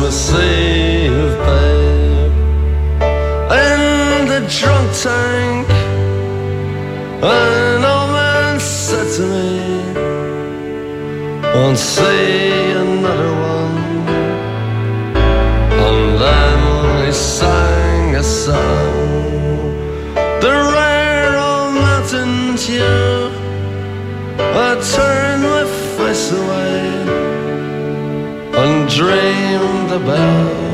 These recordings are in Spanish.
Christmassy Eve, babe. In the drunk tank, an old man said to me, Won't about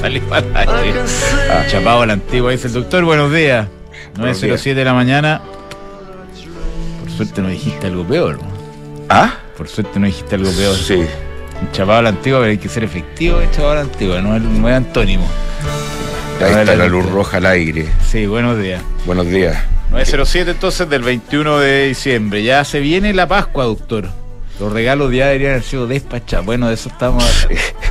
Salí para aire. Ah, chapado a la antigua, dice el doctor. Buenos días. Buenos 9.07 de la mañana. Por suerte no dijiste algo peor. ¿Ah? Por suerte no dijiste algo peor. Sí. Chapado a la antigua, pero hay que ser efectivo, chapado a la antigua, no es, no es antónimo. Ahí está la luz roja al aire. Sí, buenos días. Buenos días. 907 entonces del 21 de diciembre. Ya se viene la Pascua, doctor. Los regalos ya deberían haber sido despachados. Bueno, de eso estamos.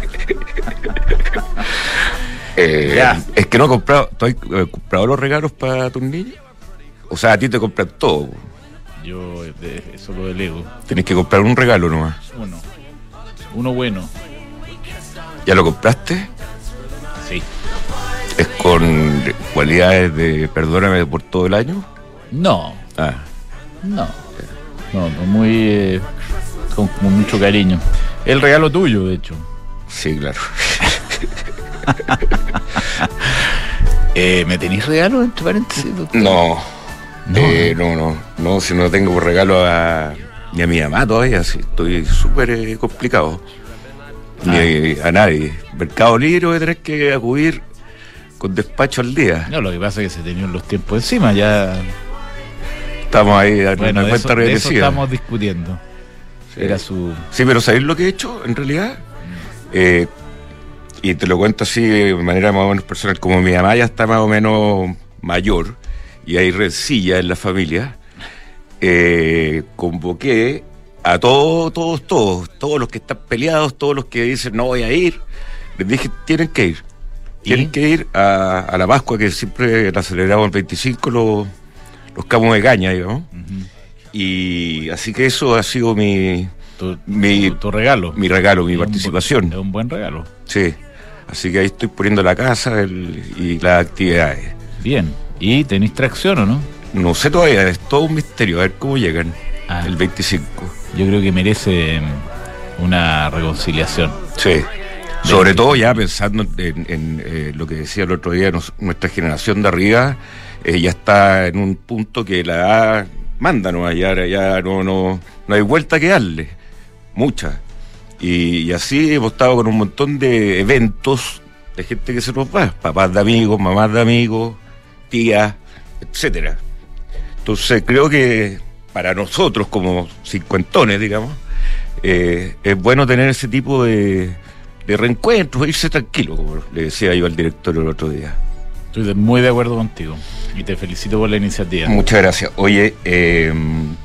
Eh, Ya. Es que no he comprado. ¿Tú has eh, comprado los regalos para tus niños? O sea, a ti te compran todo. Yo de- eso lo delego. Tenés que comprar un regalo nomás. Uno. Uno bueno. ¿Ya lo compraste? Sí. ¿Es con cualidades de perdóname por todo el año? No, Ah, no. No, no, muy. eh, con, con mucho cariño. El regalo tuyo, de hecho. sí, claro. Eh, ¿Me tenéis regalo, entre paréntesis, doctor? No. No. Eh, no, no. No, si no tengo regalo a, ni a mi mamá todavía, sí. Estoy súper eh, complicado. Ni a nadie. Mercado Libre voy a tener que acudir con despacho al día. No, lo que pasa es que se tenían los tiempos encima, ya. Estamos ahí a Bueno, una cuenta de eso estamos discutiendo. Sí. Era su. Sí, pero ¿sabéis lo que he hecho en realidad? Eh, y te lo cuento así de manera más o menos personal. Como mi mamá ya está más o menos mayor y hay rencilla en la familia, eh, convoqué a todos, todos, todos, todos los que están peleados, todos los que dicen no voy a ir, les dije tienen que ir. Tienen ¿Y? que ir a, a la Pascua, que siempre la celebramos el 25, los, los camos de caña, digamos. Y así que eso ha sido mi, Tu, Mi- tu- tu regalo. mi regalo, mi Es un bu- participación. Es un buen regalo. Sí. Así que ahí estoy poniendo la casa el- y las actividades. Bien. ¿Y tenéis tracción o no? No sé todavía, es todo un misterio, a ver cómo llegan Ah. el 25. Yo creo que merece mm, una reconciliación. Sí. Sobre todo ya pensando en, en, eh, lo que decía el otro día, nos- nuestra generación de arriba eh, ya está en un punto que la edad manda, ¿no? Ya, ya no, no, no hay vuelta que darle, mucha. Y, y así hemos estado con un montón de eventos de gente que se nos va, papás de amigos, mamás de amigos, tías, etcétera. Entonces creo que para nosotros como cincuentones, digamos, eh, es bueno tener ese tipo de, de reencuentros, irse tranquilo, como le decía yo al director el otro día. Estoy muy de acuerdo contigo. Y te felicito por la iniciativa. Muchas gracias. Oye, eh,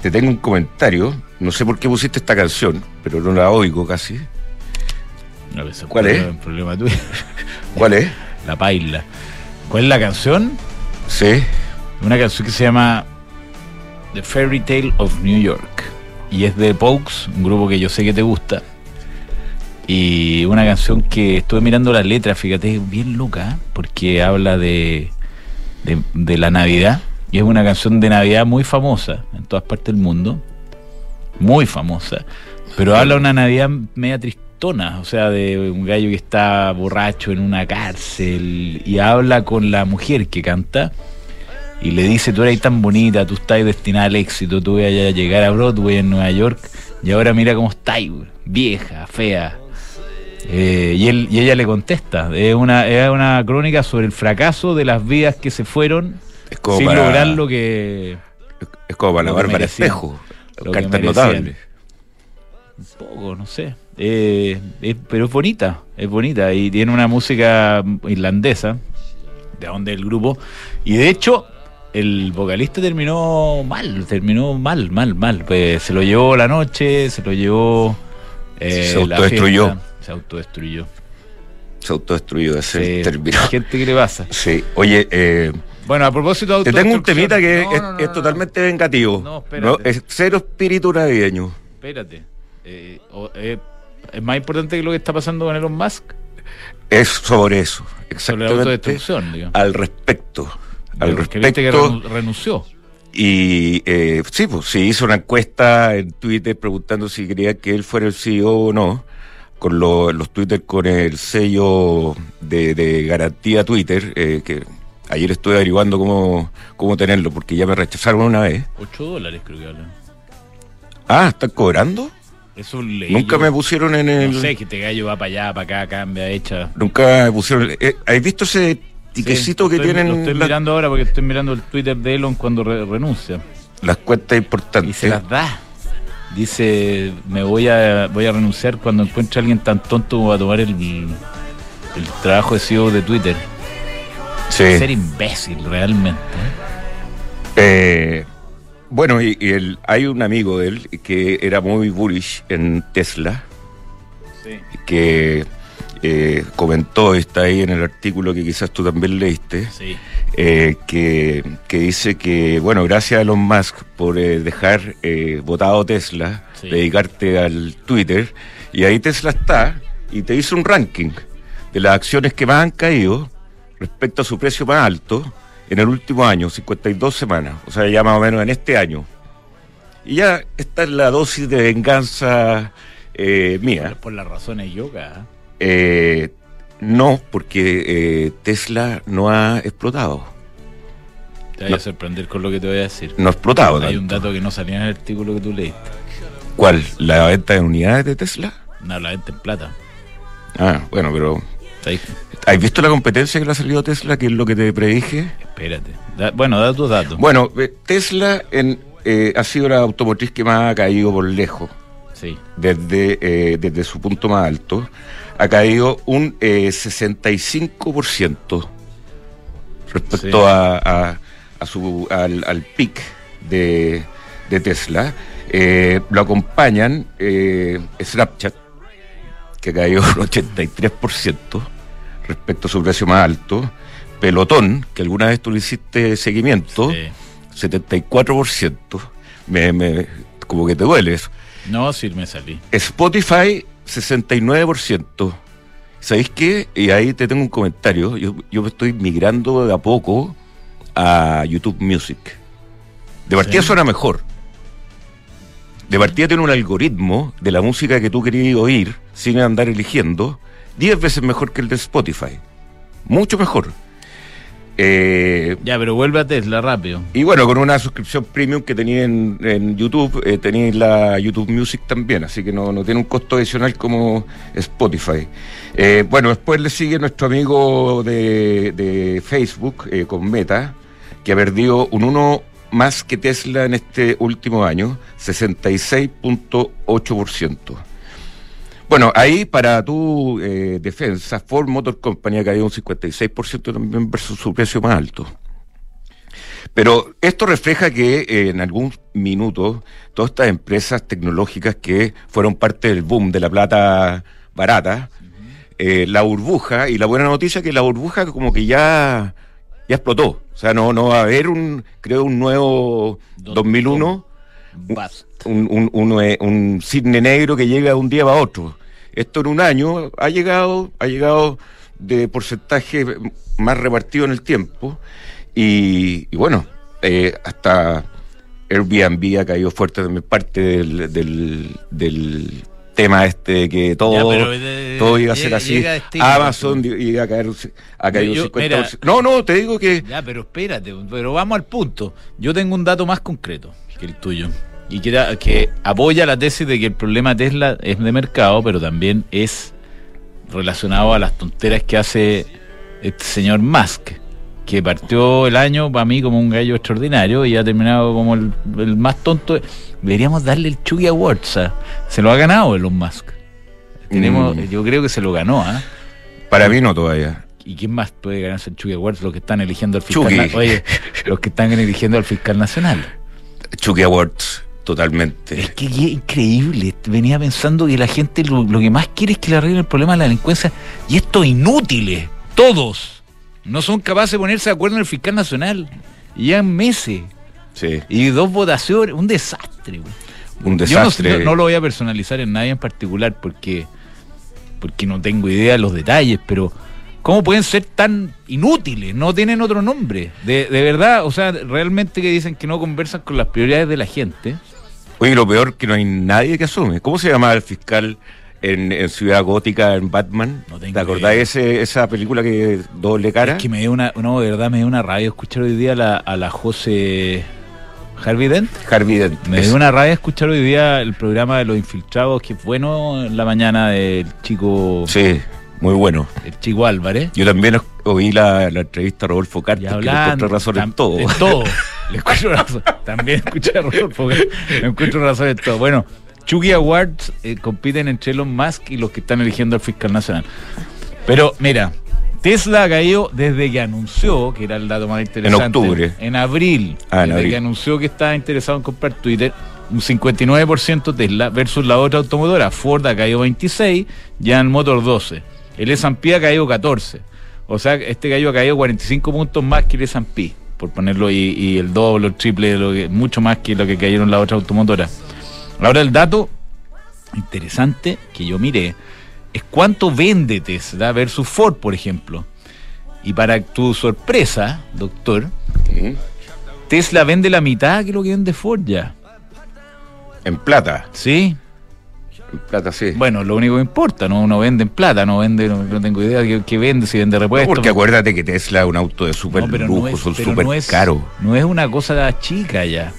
te tengo un comentario. No sé por qué pusiste esta canción, pero no la oigo casi. No, ¿Cuál es? problema tuyo. ¿Cuál es? La paila. ¿Cuál es la canción? Sí. Una canción que se llama The Fairy Tale of New York. Y es de Pokes, un grupo que yo sé que te gusta. Y una canción que estuve mirando la letra, fíjate, es bien loca, ¿eh? porque habla de, de, de la Navidad. Y es una canción de Navidad muy famosa en todas partes del mundo. Muy famosa. Pero habla una Navidad media tristona, o sea, de un gallo que está borracho en una cárcel y habla con la mujer que canta y le dice, tú eres tan bonita, tú estás destinada al éxito, tú vas a llegar a Broadway en Nueva York y ahora mira cómo estás, vieja, fea. Eh, y, él, y ella le contesta, es una, es una crónica sobre el fracaso de las vidas que se fueron sin para, lograr lo que... es como para la Bárbara. Espejo. Lo que Cartas merecían. notables. Un poco, no sé. Eh, es- pero es bonita, es bonita y tiene una música irlandesa de dónde es el grupo. Y de hecho, el vocalista terminó mal, terminó mal, mal, mal. Pues se lo llevó la noche, se lo llevó. eh, Se autodestruyó. fiesta, Se autodestruyó. Se autodestruyó ese Sí. Gente, ¿qué le pasa? Sí, oye, eh, Bueno, a propósito de te tengo un temita que No, es, no, no, es no, totalmente vengativo. No, espérate. es cero espíritu navideño. Espérate. Eh, o- eh, es más importante que lo que está pasando con Elon Musk Es sobre eso, sobre la exactamente. autodestrucción, digamos. Al respecto. Al viste que respecto. renu- renunció. Y eh, sí, pues se hizo una encuesta en Twitter preguntando si quería que él fuera el CEO o no, con lo- los Twitter con el sello de, de garantía Twitter, eh, que ayer estuve averiguando cómo, cómo tenerlo, porque ya me rechazaron una vez. 8 dólares creo que hablan. Ah, ¿están cobrando? Eso leí Nunca yo. me pusieron en el... No sé, que este gallo va para allá, para acá, cambia, echa. Nunca me pusieron... eh, ¿Has visto ese tiquecito Sí, que estoy- tienen Lo estoy mirando ahora porque estoy mirando el Twitter de Elon cuando re- renuncia. las cuentas Y importantes? se las da. Dice, me voy a voy a renunciar cuando encuentre a alguien tan tonto como va a tomar el, el trabajo de CEO de Twitter. Sí. Ser imbécil, realmente. Eh, bueno, y, y el- hay un amigo de él que era muy bullish en Tesla, Sí. que eh, comentó, está ahí en el artículo que quizás tú también leíste, Sí. eh, que, que dice que, bueno, gracias a Elon Musk por dejar votado Tesla, Sí. dedicarte al Twitter, y ahí Tesla está y te hizo un ranking de las acciones que más han caído respecto a su precio más alto en el último año, 52 semanas, o sea, ya más o menos en este año. Y ya está en la dosis de venganza eh, mía. Por las razones yoga. Eh, no, porque eh, Tesla no ha explotado. Te voy No. a sorprender con lo que te voy a decir. No ha explotado. Hay un dato que no salía en el artículo que tú leíste. ¿Cuál? ¿La venta de unidades de Tesla? No, la venta en plata. Ah, bueno, pero. Ahí. ¿Has visto la competencia que le ha salido Tesla, que es lo que te predije? Espérate. Da- bueno, da tus datos. Bueno, eh, Tesla en, eh, ha sido la automotriz que más ha caído por lejos. Sí. desde, eh, desde su punto más alto, ha caído un eh, 65% respecto Sí. a, a- a su, al, al pic de, de Tesla. Eh, lo acompañan eh, Snapchat, que ha caído un 83% respecto a su precio más alto. Pelotón, que alguna vez tú le hiciste seguimiento, Sí. 74%. Me, me, como que te duele eso. No, sí me salí. Spotify, 69%. ¿Sabéis qué? Y ahí te tengo un comentario. Yo, yo me estoy migrando de a poco a YouTube Music. De partida Sí. suena mejor. De partida tiene un algoritmo de la música que tú querías oír sin andar eligiendo, 10 veces mejor que el de Spotify. Mucho mejor. Eh, Ya, pero vuelve a Tesla rápido. y bueno, con una suscripción premium que tenía en, en YouTube, eh, tenéis la YouTube Music también, así que no, no tiene un costo adicional como Spotify. Eh, bueno, después le sigue nuestro amigo de, de Facebook eh, con Meta, que ha perdido un 1 más que Tesla en este último año, 66.8%. Bueno, ahí para tu eh, defensa, Ford Motor Company ha caído un 56% también versus su precio más alto. Pero esto refleja que eh, en algún minuto todas estas empresas tecnológicas que fueron parte del boom de la plata barata, eh, la burbuja, y la buena noticia es que la burbuja como que ya, ya explotó. O sea, no, no va a haber un, creo, un nuevo Dos- 2001 Un, un, cisne negro que llega de un día a otro. Esto en un año ha llegado, ha llegado de porcentaje más repartido en el tiempo. Y, y bueno, eh, hasta Airbnb ha caído fuerte también parte del, del tema este que todo, Ya, pero, eh, todo iba a ser así. llega Amazon iba a caer, ha caído Yo- 50%. mira- no, no, te digo que Ya, pero espérate, pero vamos al punto. Yo tengo un dato más concreto que el tuyo. Y que, que apoya la tesis de que el problema Tesla es de mercado, pero también es relacionado a las tonteras que hace este señor Musk, que partió el año para mí como un gallo extraordinario y ha terminado como el, el más tonto. Deberíamos darle el Chucky Awards. ¿ah? Se lo ha ganado Elon Musk. Tenemos, Mm. Yo creo que se lo ganó. ¿ah? para mí no todavía. ¿Y quién más puede ganarse el Chucky Awards? Los que están eligiendo al fiscal. Oye, los que están eligiendo al fiscal nacional. Chucky Awards, totalmente. Es que qué increíble. Venía pensando que la gente lo, lo que más quiere es que le arreglen el problema de la delincuencia. Y estos inútiles, todos, no son capaces de ponerse de acuerdo en el fiscal nacional. Y llevan meses. Sí, Y dos votaciones. Un desastre, güey. un Yo no, desastre. no- no lo voy a personalizar en nadie en particular porque, porque no tengo idea de los detalles, pero ¿cómo pueden ser tan inútiles? No tienen otro nombre. De, de verdad, o sea, realmente que dicen que no conversan con las prioridades de la gente. Oye, lo peor que no hay nadie que asume. ¿Cómo se llamaba el fiscal en, en Ciudad Gótica, en Batman? No ¿Te acordás ese, esa película que doble cara? Es que me dio una, no, de verdad me dio una rabia escuchar hoy día a la, a la José Harvey Dent. Harvey Dent. Me Es- dio una rabia escuchar hoy día el programa de los infiltrados, que es bueno en la mañana del chico, Sí, muy bueno. el chico Álvarez. Yo también oí la, la entrevista a Rodolfo Carter, que le encontré razón en todo. En todo. Le encuentro razón. También escuché a Rodolfo, le encuentro razón en todo. Bueno, Chucky Awards eh, compiten entre Elon Musk y los que están eligiendo al fiscal nacional. Pero mira, Tesla ha caído desde que anunció, que era el dato más interesante. octubre. En abril. Ah, en desde abril. que anunció que estaba interesado en comprar Twitter. Un 59% Tesla versus la otra automotora. Ford ha caído 26, General Motor 12. El S&P ha caído 14. O sea, este gallo ha caído 45 puntos más que el S&P, por ponerlo, y, y el doble, el triple, de lo que, mucho más que lo que cayeron las otras automotoras. Ahora el dato interesante que yo miré es cuánto vende Tesla versus Ford, por ejemplo. Y para tu sorpresa, doctor. Tesla vende la mitad que lo que vende Ford ya. En plata. ¿Sí? En plata, sí. Bueno, lo único que importa, no, no vende en plata, no vende, no, no tengo idea de qué, vende, si vende No, repuestos. porque acuérdate que Tesla es un auto de súper No, lujo, no es- son súper no es- caros. No es una cosa chica ya.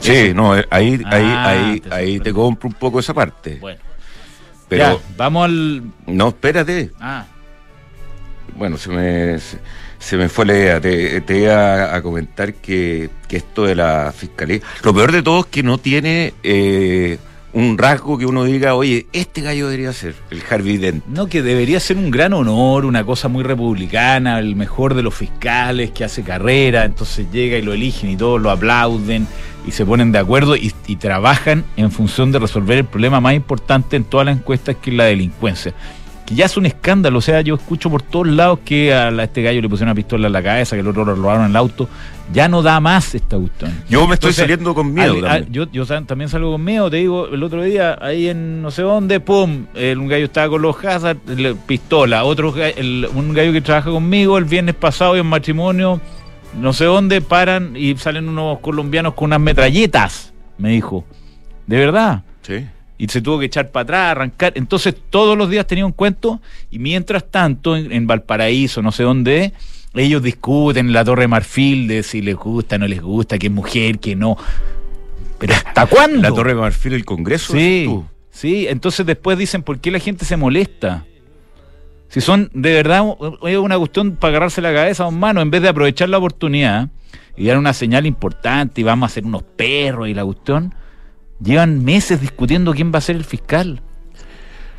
Sí, no, eh, ahí, ahí, Ah, ahí, te ahí te compro un poco esa parte. Bueno, pero, ya, vamos al. no, espérate. Ah, Bueno, se me, se, se me fue la idea. Te, te iba a comentar que, que esto de la fiscalía. Lo peor de todo es que no tiene eh, un rasgo que uno diga, oye, este gallo debería ser el Harvey Dent. no, que debería ser un gran honor, una cosa muy republicana, el mejor de los fiscales que hace carrera, entonces llega y lo eligen y todos lo aplauden y se ponen de acuerdo y, trabajan en función de resolver el problema más importante en todas las encuestas que es la delincuencia. Que ya es un escándalo, o sea, yo escucho por todos lados que a este gallo le pusieron una pistola en la cabeza, que el otro lo robaron en el auto, ya no da más esta cuestión. Yo me estoy Entonces, saliendo con miedo. Al- yo, también salgo con miedo, te digo, el otro día, ahí en no sé dónde, pum, el, un gallo estaba con los Hazard, pistola, otro el- un gallo que trabaja conmigo el viernes pasado y en matrimonio, no sé dónde, paran y salen unos colombianos con unas metralletas, me dijo. De verdad. Sí. Y se tuvo que echar para atrás, arrancar. Entonces todos los días tenía un cuento y mientras tanto en, en Valparaíso, no sé dónde, ellos discuten en la Torre de Marfil de si les gusta, no les gusta, que es mujer, que no. Pero ¿hasta cuándo? La Torre de Marfil, el Congreso. Sí, tú. sí. Entonces después dicen, ¿por qué la gente se molesta? Si son de verdad es una cuestión para agarrarse la cabeza a un mano, en vez de aprovechar la oportunidad y dar una señal importante y vamos a hacer unos perros y la cuestión, llevan meses discutiendo quién va a ser el fiscal.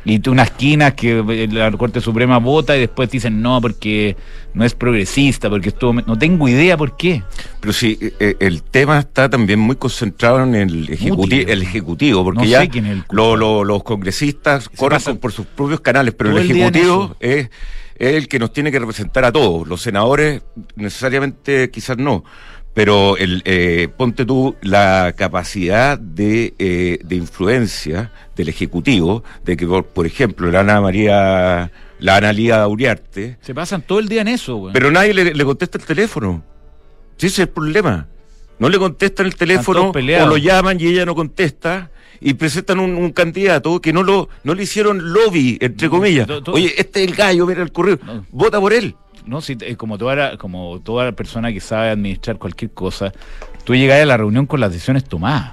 Y unas esquinas que eh, la Corte Suprema vota y después dicen no porque no es progresista, porque estuvo... No tengo idea por qué. Pero sí, eh, el tema está también muy concentrado en el, ejecuti- Mútil. el ejecutivo, porque No ya el lo- lo- los congresistas corren pasan por sus propios canales, pero todo el ejecutivo es el que nos tiene que representar a todos. Los senadores necesariamente quizás no, pero el eh, ponte tú la capacidad de, eh, de influencia del ejecutivo, de que por, por ejemplo la Ana María, la Ana Lía Uriarte, Se pasan todo el día en eso, güey. pero nadie le, le contesta el teléfono. Sí, ese es el problema. No le contestan el teléfono o lo llaman y ella no contesta y presentan un, un candidato que no lo no le hicieron lobby, entre comillas. to- to- Oye, este es el gallo, mira el correo. Vota por él. No, si, te- como, toda, la- como toda persona que sabe administrar cualquier cosa, tú llegás a la reunión con las decisiones tomadas.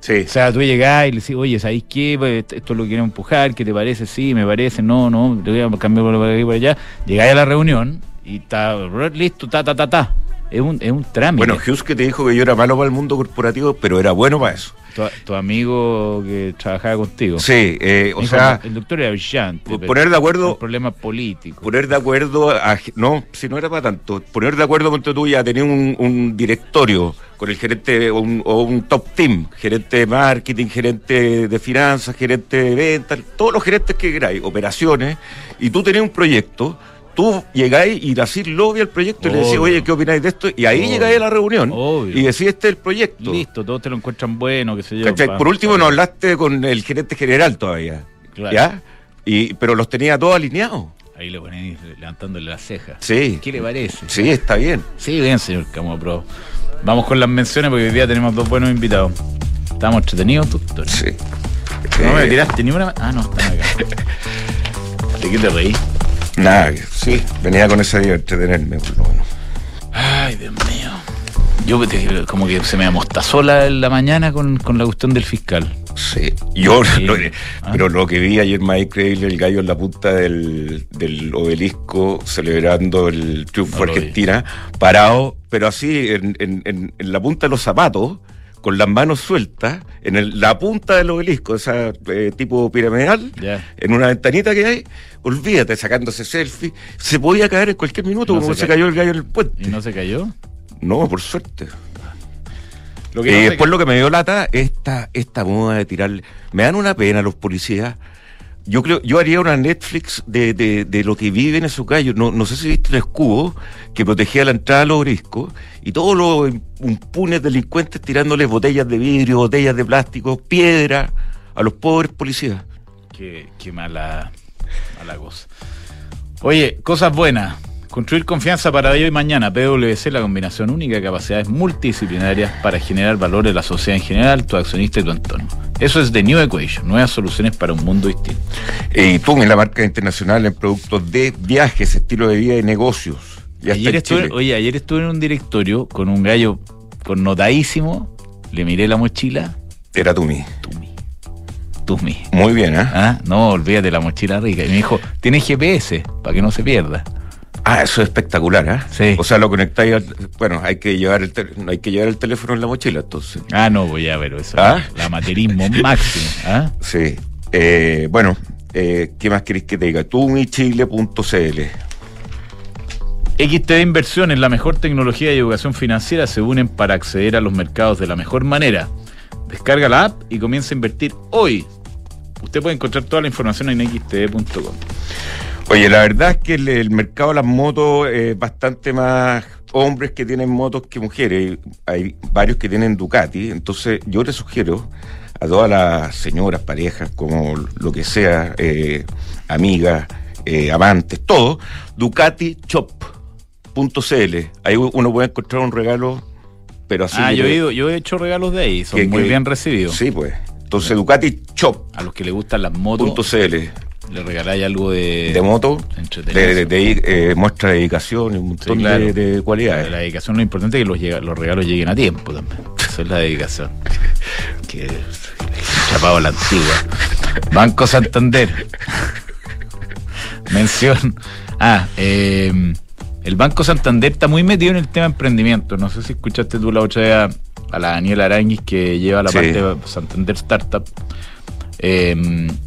Sí. O sea, tú llegás y le decís, oye, ¿sabéis qué? Pues, Esto lo quiero empujar, ¿qué te parece? Sí, me parece, no, no, te voy a cambiar por aquí por allá. Llegáis a la reunión y está listo, ta, ta, ta, ta. Es un, es un trámite. Bueno, Hughes que te dijo que yo era malo para el mundo corporativo, pero era bueno para eso. tu, tu amigo que trabajaba contigo. Sí, eh, o Dijo, sea, el doctor era brillante. poner de acuerdo Problemas políticos. poner de acuerdo a, no, si no era para tanto, poner de acuerdo con tú ya tenía un, un directorio con el gerente o un, o un top team, gerente de marketing, gerente de finanzas, gerente de ventas, todos los gerentes que queráis, operaciones, y tú tenías un proyecto, tú llegáis y hacís lobby al proyecto y le decís, oye, ¿qué opináis de esto? Y ahí Obvio. llegáis a la reunión Obvio. y decís, este es el proyecto. Listo, todos te lo encuentran bueno, qué sé yo. Pa- Por último, pa- no hablaste con el gerente general todavía. Claro. ¿Ya? Y, pero los tenía todos alineados. Ahí le ponen levantándole las cejas. Sí. ¿Qué le parece? Sí, está bien. Sí, bien, señor Camo Pro. Vamos con las menciones porque hoy día tenemos dos buenos invitados. Estamos entretenidos, doctor. Sí. No me Eh, tiraste ni una. Ah, no, están acá. ¿De qué te reí? Nada, sí, venía con esa idea de entretenerme, por lo menos. Ay, Dios mío. Yo te- como que se me amostazó la, en la mañana con, con la cuestión del fiscal. Sí, yo, Sí. lo- Ah. pero lo que vi ayer más increíble, el gallo en la punta del, del obelisco celebrando el triunfo No vi. Argentina, parado, pero así en, en- en- en la punta de los zapatos, con las manos sueltas, en el- la punta del obelisco, esa eh, tipo piramidal, en una ventanita que hay, olvídate, sacándose selfie, se podía caer en cualquier minuto, No como se se, ca- cayó el gallo en el puente. ¿Y no se cayó? No, por suerte. Lo Y después lo que me dio lata, esta, esta moda de tirar. Me dan una pena los policías. Yo creo, yo haría una Netflix de, de, lo que viven esos gallos. No, no sé si viste el escudo que protegía la entrada a los obeliscos y todos los impunes delincuentes tirándoles botellas de vidrio, botellas de plástico, piedra a los pobres policías. Qué, qué mala, mala cosa. Oye, cosas buenas. Construir confianza para hoy y mañana. PwC, la combinación única de capacidades multidisciplinarias para generar valor en la sociedad en general, tu accionista y tu entorno. Eso es The New Equation, nuevas soluciones para un mundo distinto. Eh, y tú en la marca internacional en productos de viajes, estilo de vida y negocios. Ya ayer estuve, oye, ayer estuve en un directorio con un gallo connotadísimo. Le miré la mochila. Era Tumi. Tumi. Tumi. Muy bien, ¿ah? Ah, no, olvídate la mochila rica. Y me dijo, tiene GPS para que no se pierda. Ah, eso es espectacular, ¿ah? Sí. O sea, lo conectáis al... Bueno, hay que llevar el tel- hay que llevar el teléfono en la mochila, entonces. Ah, no, voy a ver eso. ¿Ah? La amateurismo máximo. ¿ah? Sí. Eh, bueno, eh, ¿qué más queréis que te diga? Tumichile.cl. XTD Inversiones, la mejor tecnología y educación financiera se unen para acceder a los mercados de la mejor manera. Descarga la app y comienza a invertir hoy. Usted puede encontrar toda la información en xtd.com. Oye, la verdad es que el, el mercado de las motos es bastante más hombres que tienen motos que mujeres. Hay varios que tienen Ducati. Entonces, yo les sugiero a todas las señoras, parejas, como lo que sea, eh, amigas, eh, amantes, todo, DucatiShop.cl. Ahí uno puede encontrar un regalo, pero así. ah, yo he, ido- yo he hecho regalos de ahí, son que- muy que- bien recibidos. Sí, pues. Entonces, DucatiShop.cl. A los que les gustan las motos, le regaláis algo de, de moto, de, de- de, eh, muestra de dedicación y un montón Sí, claro. de, de cualidades. La dedicación, lo importante es que los, los regalos lleguen a tiempo también. Eso es la dedicación. Que chapado la antigua. Banco Santander. Mención. Ah, eh, el Banco Santander está muy metido en el tema emprendimiento. No sé si escuchaste tú la otra vez a, a la Daniela Aranguis que lleva la Sí. parte de Santander Startup. Eh,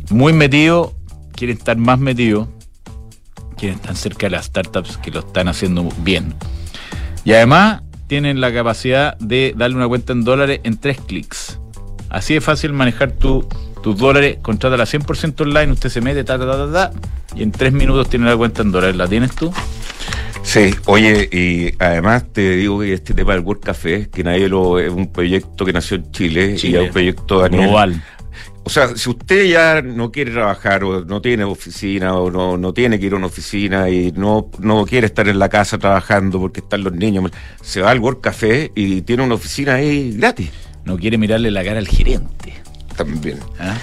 muy metido, quieren estar más metido, quieren estar cerca de las startups que lo están haciendo bien. Y además tienen la capacidad de darle una cuenta en dólares en tres clics. Así de fácil manejar tu, tus dólares, contrátala 100% online, usted se mete, ta, ta, ta, ta, y en tres minutos tiene la cuenta en dólares. ¿La tienes tú? Sí, oye, y además te digo que este tema del World Café, que nadie lo es un proyecto que nació en Chile, y es un proyecto a nivel- Global. O sea, si usted ya no quiere trabajar o no tiene oficina o no, no tiene que ir a una oficina y no, no quiere estar en la casa trabajando porque están los niños, se va al World Café y tiene una oficina ahí gratis No quiere mirarle la cara al gerente. también. ¿ah?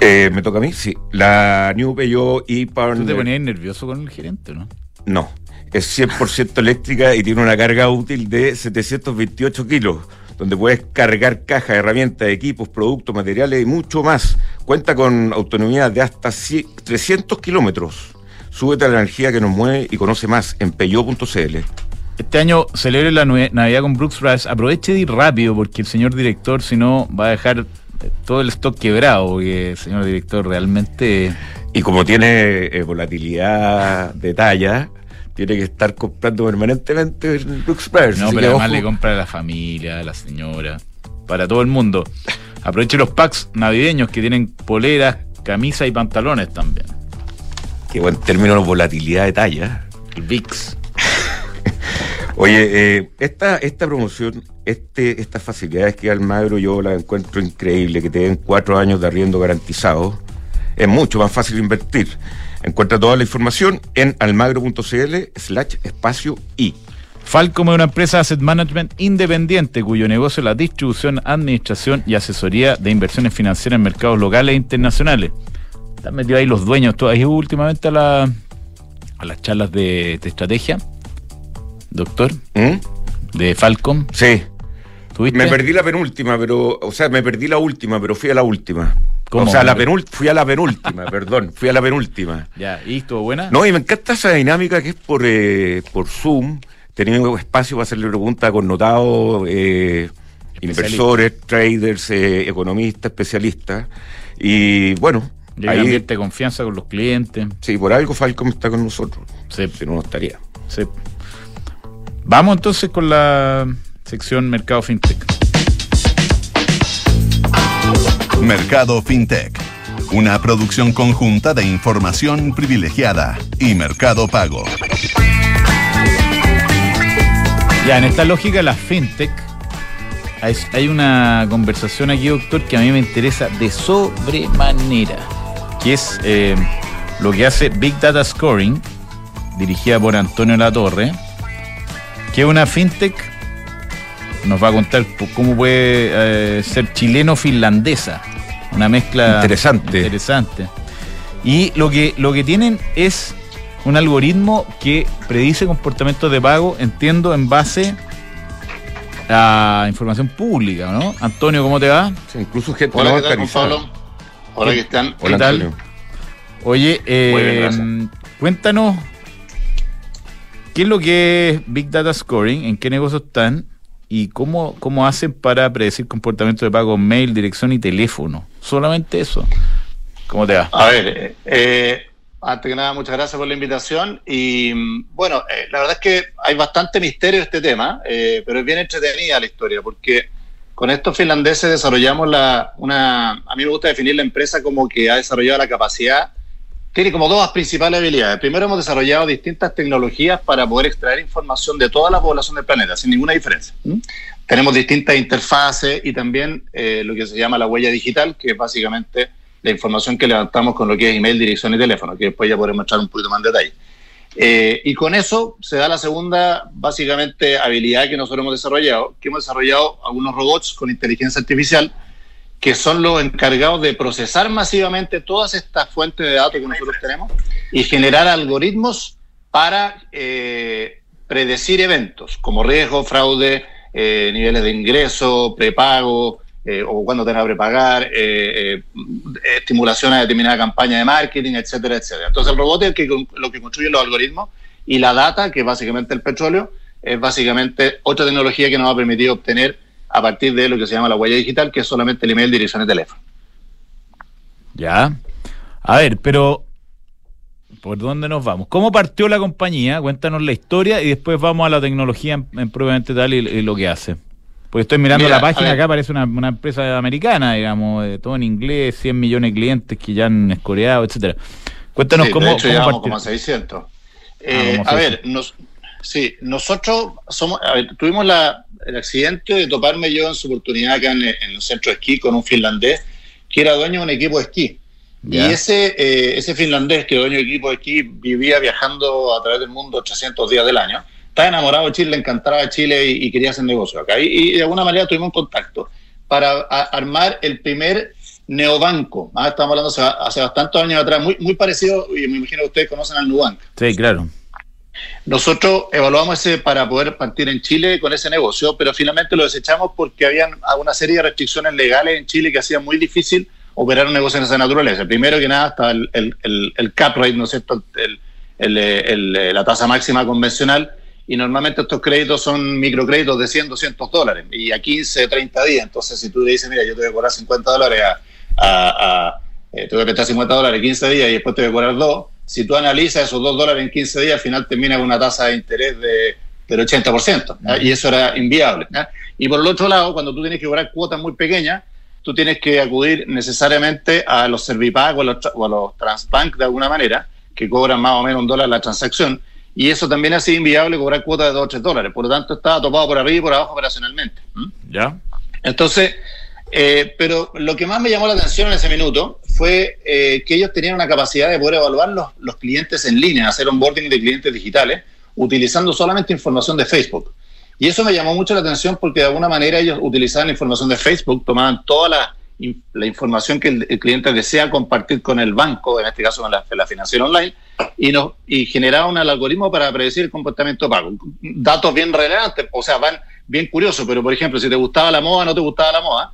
Eh, ¿Me toca a mí? Sí. La New Peugeot ¿Tú te ponías nervioso con el gerente, no? No, es 100% eléctrica y tiene una carga útil de 728 kilos, donde puedes cargar cajas, herramientas, equipos, productos, materiales y mucho más. Cuenta con autonomía de hasta 100 300 kilómetros. Súbete a la energía que nos mueve y conoce más en peyo.cl. este año celebre la Navidad con Brooks Brothers. Aproveche de ir rápido porque el señor director, si no, va a dejar todo el stock quebrado. Porque el señor director realmente. Y como tiene eh, volatilidad de talla, tiene que estar comprando permanentemente en Brooks Brothers. No, pero que además ojo. le compra a la familia, a la señora, para todo el mundo. Aproveche los packs navideños que tienen poleras, camisas y pantalones también. Qué buen término, volatilidad de talla. El VIX. Oye, eh, esta, esta promoción, este, estas facilidades que Almagro, yo las encuentro increíble, que te den cuatro años de arriendo garantizado. Es mucho más fácil invertir. Encuentra toda la información en almagro.cl slash espacio y. Falcom es una empresa de asset management independiente cuyo negocio es la distribución, administración y asesoría de inversiones financieras en mercados locales e internacionales. Están metidos ahí los dueños. ¿Tú has ido últimamente a, la, a las charlas de, de estrategia, doctor? ¿Mm? De Falcom. Sí. ¿Tuviste? Me perdí la penúltima, pero, o sea, me perdí la última, pero fui a la última. ¿Cómo? O sea, la fui a la penúltima, perdón, fui a la penúltima. Ya, ¿y estuvo buena? No, y me encanta esa dinámica que es por, eh, por Zoom, teniendo espacio para hacerle preguntas a connotados, eh, inversores, traders, eh, economistas, especialistas. Y bueno, un ahí, ambiente de confianza con los clientes. sí, por algo Falcom está con nosotros. Sí, Si no, no estaría. sí. Vamos entonces con la sección Mercado FinTech. Mercado FinTech. Una producción conjunta de información privilegiada y Mercado Pago. Ya, en esta lógica, la FinTech, hay, una conversación aquí, doctor, que a mí me interesa de sobremanera, que es eh, lo que hace Big Data Scoring, dirigida por Antonio Latorre, que es una FinTech, nos va a contar cómo puede eh, ser chileno-finlandesa, una mezcla Interesante. interesante. Y lo que, lo que tienen es un algoritmo que predice comportamientos de pago, entiendo, en base a información pública, ¿no? Antonio, ¿cómo te va? Sí, incluso gente Hola, ¿qué tal. Pablo? Hola, ¿qué están? Hola, ¿Qué tal? Antonio. Oye, eh, bien, cuéntanos qué es lo que es Big Data Scoring, en qué negocios están y cómo, cómo hacen para predecir comportamiento de pago mail, dirección y teléfono. Solamente eso. ¿Cómo te va? A ver, eh, eh, antes que nada, muchas gracias por la invitación. Y mm, bueno, eh, la verdad es que hay bastante misterio este tema, eh, pero es bien entretenida la historia, porque con estos finlandeses desarrollamos la, una. A mí me gusta definir la empresa como que ha desarrollado la capacidad. Tiene como dos principales habilidades. Primero, hemos desarrollado distintas tecnologías para poder extraer información de toda la población del planeta, sin ninguna diferencia. ¿m? Tenemos distintas interfaces y también eh, lo que se llama la huella digital, que es básicamente la información que levantamos con lo que es email, dirección y teléfono, que después ya podremos entrar un poquito más en detalle. Eh, y con eso se da la segunda, básicamente, habilidad que nosotros hemos desarrollado, que hemos desarrollado algunos robots con inteligencia artificial que son los encargados de procesar masivamente todas estas fuentes de datos que nosotros tenemos y generar algoritmos para eh, predecir eventos como riesgo, fraude, eh, niveles de ingreso, prepago, eh, o cuándo tenés que prepagar, eh, eh, estimulación a determinada campaña de marketing, etcétera, etcétera. Entonces el robot es el que, lo que construye los algoritmos y la data, que es básicamente el petróleo, es básicamente otra tecnología que nos va a permitir obtener a partir de lo que se llama la huella digital, que es solamente el email, dirección y teléfono. Ya. A ver, pero ¿por dónde nos vamos? ¿Cómo partió la compañía? Cuéntanos la historia y después vamos a la tecnología en, en propiamente tal y, y lo que hace. Porque estoy mirando Mira, la página acá, parece una, una empresa americana, digamos, de todo en inglés, 100 millones de clientes que ya han escoreado, etcétera. Cuéntanos Sí, cómo, de hecho, cómo como a 600. Eh, a 600. ver, nos, sí, nosotros somos, a ver, tuvimos la, el accidente de toparme yo en su oportunidad acá en, en el centro de esquí con un finlandés que era dueño de un equipo de esquí. Y ese, eh, ese finlandés que dueño de equipo de esquí vivía viajando a través del mundo 800 días del año. Estaba enamorado de Chile, le encantaba Chile y, y quería hacer negocio acá. Y, y de alguna manera tuvimos un contacto para a- armar el primer neobanco. Ah, estamos hablando hace, hace bastantes años atrás, muy, muy parecido, y me imagino que ustedes conocen al Nubank. Sí, claro. Nosotros evaluamos ese para poder partir en Chile con ese negocio, pero finalmente lo desechamos porque habían una serie de restricciones legales en Chile que hacían muy difícil operar un negocio en esa naturaleza. Primero que nada está el, el, el, cap rate, ¿no es cierto? La tasa máxima convencional y normalmente estos créditos son microcréditos de 100, 200 dólares y a 15, 30 días. Entonces, si tú le dices, mira, yo te voy a cobrar 50 dólares a, a, a eh, te voy a prestar 50 dólares 15 días y después te voy a cobrar 2, si tú analizas esos 2 dólares en 15 días, al final termina con una tasa de interés de, del 80%, ¿ya? y eso era inviable. ¿ya? Y por el otro lado, cuando tú tienes que cobrar cuotas muy pequeñas, tú tienes que acudir necesariamente a los Servipago o a los, o a los Transbank de alguna manera, que cobran más o menos un dólar la transacción, y eso también ha sido inviable cobrar cuotas de 2 o 3 dólares. Por lo tanto, estaba topado por arriba y por abajo operacionalmente. ¿Ya? Entonces, eh, pero lo que más me llamó la atención en ese minuto fue eh, que ellos tenían una capacidad de poder evaluar los, los clientes en línea, hacer onboarding de clientes digitales, utilizando solamente información de Facebook. Y eso me llamó mucho la atención porque de alguna manera ellos utilizaban la información de Facebook, tomaban toda la, la información que el, el cliente desea compartir con el banco, en este caso con la, la financiera online, y, nos, y generaban el algoritmo para predecir el comportamiento pago. Datos bien relevantes, o sea, van bien curiosos, pero por ejemplo, si te gustaba la moda, no te gustaba la moda.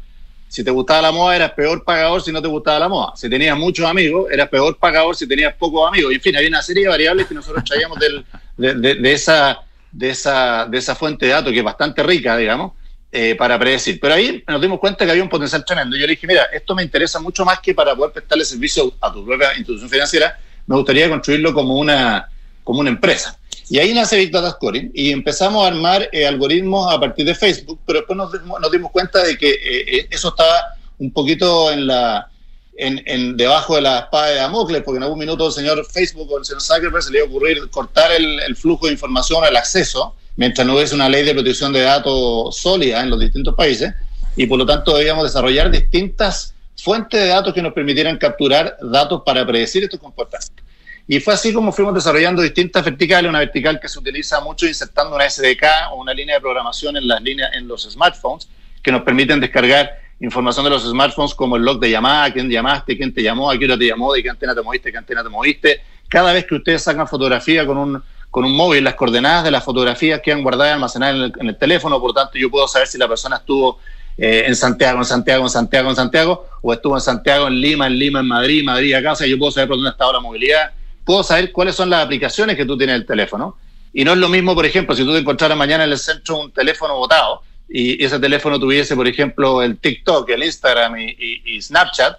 Si te gustaba la moda, eras peor pagador si no te gustaba la moda. Si tenías muchos amigos, eras peor pagador si tenías pocos amigos. Y en fin, había una serie de variables que nosotros traíamos del, de, de- de esa, de, esa, de esa fuente de datos que es bastante rica, digamos, eh, para predecir. Pero ahí nos dimos cuenta que había un potencial tremendo. Yo le dije, mira, esto me interesa mucho más que para poder prestarle servicio a tu propia institución financiera, me gustaría construirlo como una, como una empresa. Y ahí nace Big Data Scoring y empezamos a armar eh, algoritmos a partir de Facebook, pero después nos, dimos- cuenta de que eh, eh, eso estaba un poquito en la, en, en debajo de la espada de Damocles, porque en algún minuto el señor Facebook o el señor Zuckerberg se le iba a ocurrir cortar el, el flujo de información, el acceso, mientras no hubiese una ley de protección de datos sólida en los distintos países, y por lo tanto debíamos desarrollar distintas fuentes de datos que nos permitieran capturar datos para predecir estos comportamientos. Y fue así como fuimos desarrollando distintas verticales, una vertical que se utiliza mucho insertando una SDK o una línea de programación en las líneas en los smartphones que nos permiten descargar información de los smartphones como el log de llamada, quién llamaste, quién te llamó, a qué hora te llamó, de qué antena te moviste, qué antena te moviste. Cada vez que ustedes sacan fotografía con un, con un móvil, las coordenadas de las fotografías quedan guardadas y almacenadas en el, teléfono, por lo tanto yo puedo saber si la persona estuvo eh, en Santiago, en Santiago, en Santiago, en Santiago, o estuvo en Santiago, en Lima, en Lima, en Madrid, Madrid, acá, o sea, yo puedo saber por dónde estaba la movilidad, puedo saber cuáles son las aplicaciones que tú tienes en el teléfono. Y no es lo mismo, por ejemplo, si tú te encontraras mañana en el centro un teléfono botado y ese teléfono tuviese, por ejemplo, el TikTok, el Instagram y, Snapchat,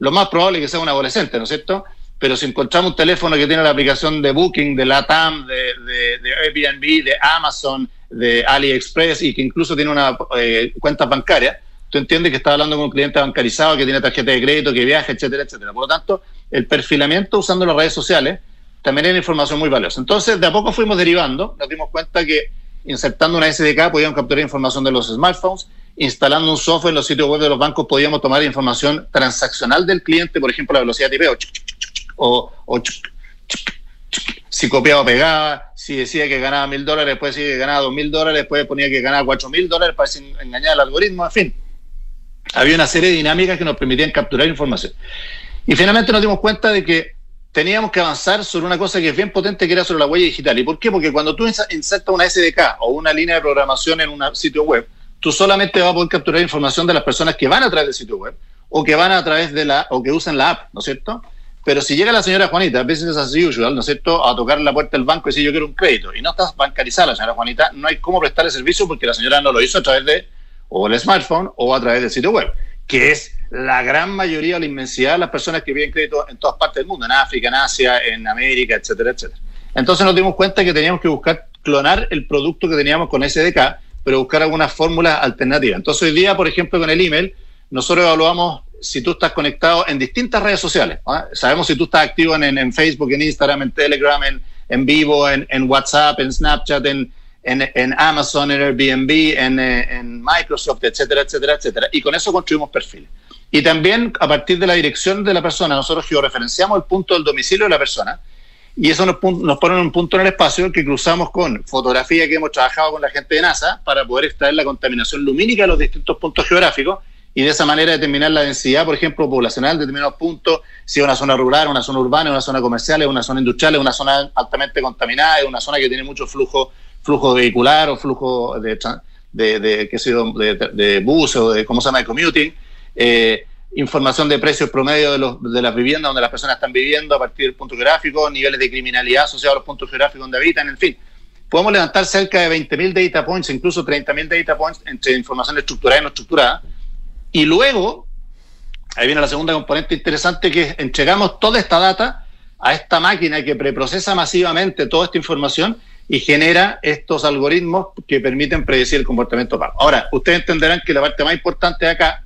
lo más probable es que sea un adolescente, ¿no es cierto? Pero si encontramos un teléfono que tiene la aplicación de Booking, de LATAM, de, de, de Airbnb, de Amazon, de AliExpress y que incluso tiene una eh, cuenta bancaria, tú entiendes que está hablando con un cliente bancarizado que tiene tarjeta de crédito, que viaja, etcétera, etcétera. Por lo tanto, el perfilamiento usando las redes sociales también era información muy valiosa. Entonces, de a poco fuimos derivando, nos dimos cuenta que insertando una SDK podíamos capturar información de los smartphones, instalando un software en los sitios web de los bancos podíamos tomar información transaccional del cliente, por ejemplo, la velocidad de tipeo, o, si copiaba o pegaba, si decía que ganaba mil dólares, después decía que ganaba dos mil dólares, después ponía que ganaba cuatro mil dólares para engañar al algoritmo, en fin. Había una serie de dinámicas que nos permitían capturar información. Y finalmente nos dimos cuenta de que teníamos que avanzar sobre una cosa que es bien potente, que era sobre la huella digital. ¿Y por qué? Porque cuando tú insertas una SDK o una línea de programación en un sitio web, tú solamente vas a poder capturar información de las personas que van a través del sitio web o que van a través de la o que usan la app, ¿no es cierto? Pero si llega la señora Juanita, business as usual, ¿no es cierto?, a tocar la puerta del banco y decir yo quiero un crédito y no está bancarizada la señora Juanita, no hay cómo prestarle servicio porque la señora no lo hizo a través de o el smartphone o a través del sitio web, que es la gran mayoría, la inmensidad de las personas que piden crédito en todas partes del mundo, en África, en Asia, en América, etcétera, etcétera. Entonces nos dimos cuenta que teníamos que buscar clonar el producto que teníamos con SDK, pero buscar algunas fórmulas alternativas. Entonces hoy día, por ejemplo, con el email, nosotros evaluamos si tú estás conectado en distintas redes sociales. ¿eh? Sabemos si tú estás activo en, en, Facebook, en Instagram, en Telegram, en, en vivo, en, en, WhatsApp, en Snapchat, en, en Amazon, en Airbnb, en, Microsoft, etcétera, etcétera, etcétera. Y con eso construimos perfiles. Y también a partir de la dirección de la persona, nosotros georreferenciamos el punto del domicilio de la persona y eso nos, nos pone un punto en el espacio que cruzamos con fotografía que hemos trabajado con la gente de NASA para poder extraer la contaminación lumínica de los distintos puntos geográficos y de esa manera determinar la densidad, por ejemplo, poblacional de determinados puntos, si es una zona rural, una zona urbana, una zona comercial, una zona industrial, una zona altamente contaminada, es una zona que tiene mucho flujo, flujo vehicular o flujo de, de, de, qué sé yo, de, de bus o de, ¿cómo se llama?, de commuting. Eh, información de precios promedio de, los, de las viviendas donde las personas están viviendo a partir del punto geográfico, niveles de criminalidad asociados a los puntos geográficos donde habitan, en fin. podemos levantar cerca de 20.000 data points, incluso 30.000 data points entre información estructurada y no estructurada. Y luego, ahí viene la segunda componente interesante, que es entregamos toda esta data a esta máquina que preprocesa masivamente toda esta información y genera estos algoritmos que permiten predecir el comportamiento pago. Ahora, ustedes entenderán que la parte más importante de acá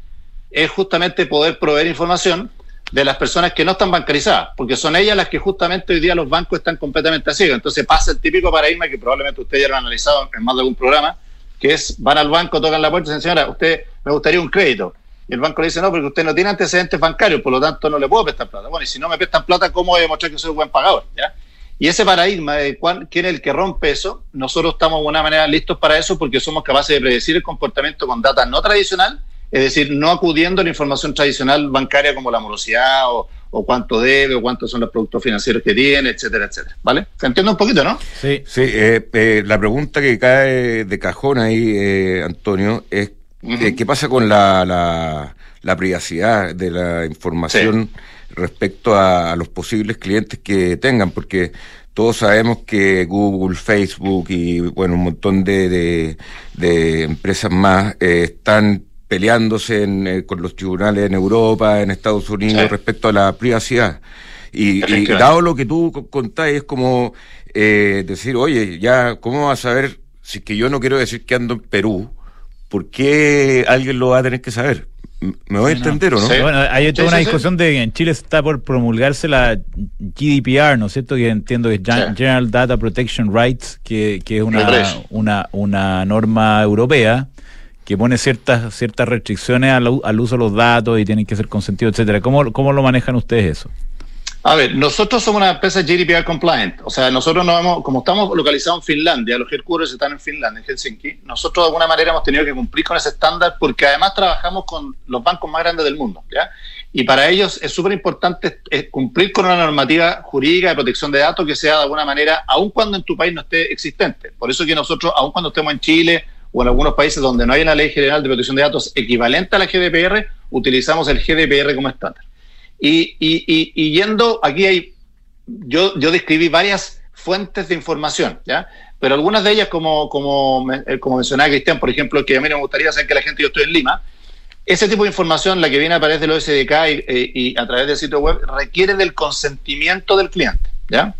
es justamente poder proveer información de las personas que no están bancarizadas, porque son ellas las que justamente hoy día los bancos están completamente ciegos. Entonces pasa el típico paradigma que probablemente ustedes ya lo han analizado en más de algún programa, que es van al banco, tocan la puerta y dicen, señora, usted me gustaría un crédito. Y el banco le dice, no, porque usted no tiene antecedentes bancarios, por lo tanto no le puedo prestar plata. Bueno, y si no me prestan plata, ¿cómo voy a demostrar que soy un buen pagador? ¿Ya? Y ese paradigma de cuál, quién es el que rompe eso, nosotros estamos de alguna manera listos para eso porque somos capaces de predecir el comportamiento con data no tradicional es decir, no acudiendo a la información tradicional bancaria como la morosidad o, cuánto debe o cuántos son los productos financieros que tiene, etcétera, etcétera. ¿Vale? ¿Se entiende un poquito, no? Sí. Sí, eh, eh, la pregunta que cae de cajón ahí, eh, Antonio, es qué pasa con la, la, privacidad de la información respecto a, los posibles clientes que tengan, porque todos sabemos que Google, Facebook y bueno un montón de, de, empresas más están peleándose eh, con los tribunales en Europa, en Estados Unidos, respecto a la privacidad. Y, dado lo que tú contás, es como eh, decir, oye, ya, ¿cómo vas a saber si que yo no quiero decir que ando en Perú? ¿Por qué alguien lo va a tener que saber? ¿Me voy a entender o no? Bueno, hay toda una discusión de que en Chile está por promulgarse la GDPR, ¿no es cierto? Que entiendo que es General Data Protection Rights, que, que es una, una, una norma europea que pone ciertas ciertas restricciones al, uso de los datos y tienen que ser consentidos, etcétera. ¿Cómo, ¿Cómo lo manejan ustedes eso? A ver, nosotros somos una empresa GDPR compliant, o sea, nosotros no hemos, como estamos localizados en Finlandia, los headquarters están en Finlandia, en Helsinki, nosotros de alguna manera hemos tenido que cumplir con ese estándar porque además trabajamos con los bancos más grandes del mundo, ¿ya? Y para ellos es súper importante eh, cumplir con una normativa jurídica de protección de datos que sea de alguna manera, aun cuando en tu país no esté existente. Por eso que nosotros, aun cuando estemos en Chile o en algunos países donde no hay una ley general de protección de datos equivalente a la GDPR, utilizamos el GDPR como estándar. Y, y, y, yendo, aquí hay, yo, yo describí varias fuentes de información, ¿ya? Pero algunas de ellas, como, como, eh, como mencionaba Cristian, por ejemplo, que a mí me gustaría saber que la gente, yo estoy en Lima, ese tipo de información, la que viene a través del OSDK y, y, a través del sitio web, requiere del consentimiento del cliente, ¿ya?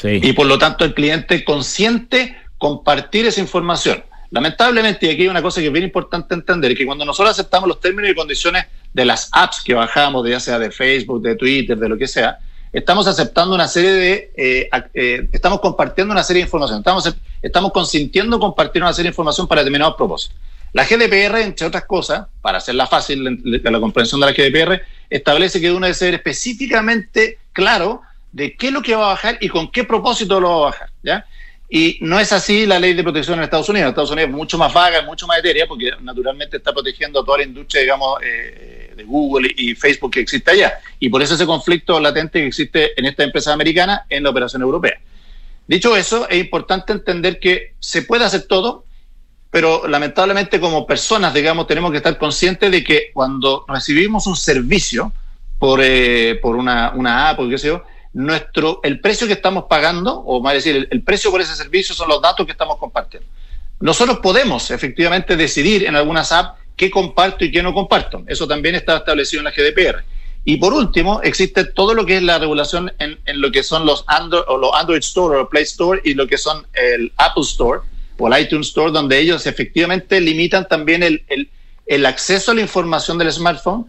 Sí. Y por lo tanto el cliente consiente compartir esa información. Lamentablemente, y aquí hay una cosa que es bien importante entender, que cuando nosotros aceptamos los términos y condiciones de las apps que bajamos, ya sea de Facebook, de Twitter, de lo que sea, estamos aceptando una serie de, eh, eh, estamos compartiendo una serie de información, estamos, estamos consintiendo compartir una serie de información para determinados propósitos. La GDPR, entre otras cosas, para hacerla fácil la, la comprensión de la GDPR, establece que uno debe ser específicamente claro de qué es lo que va a bajar y con qué propósito lo va a bajar. ¿ya? Y no es así la ley de protección en Estados Unidos. En Estados Unidos es mucho más vaga, mucho más etérea, porque naturalmente está protegiendo a toda la industria, digamos, eh, de Google y Facebook que existe allá. Y por eso ese conflicto latente que existe en esta empresa americana en la operación europea. Dicho eso, es importante entender que se puede hacer todo, pero lamentablemente como personas, digamos, tenemos que estar conscientes de que cuando recibimos un servicio por, eh, por una, una app o qué sé yo, nuestro, el precio que estamos pagando, o más decir, el, precio por ese servicio son los datos que estamos compartiendo. Nosotros podemos efectivamente decidir en algunas apps qué comparto y qué no comparto. Eso también está establecido en la GDPR. Y por último, existe todo lo que es la regulación en, en lo que son los Android, o los Android Store o Play Store y lo que son el Apple Store o el iTunes Store, donde ellos efectivamente limitan también el, el, el acceso a la información del smartphone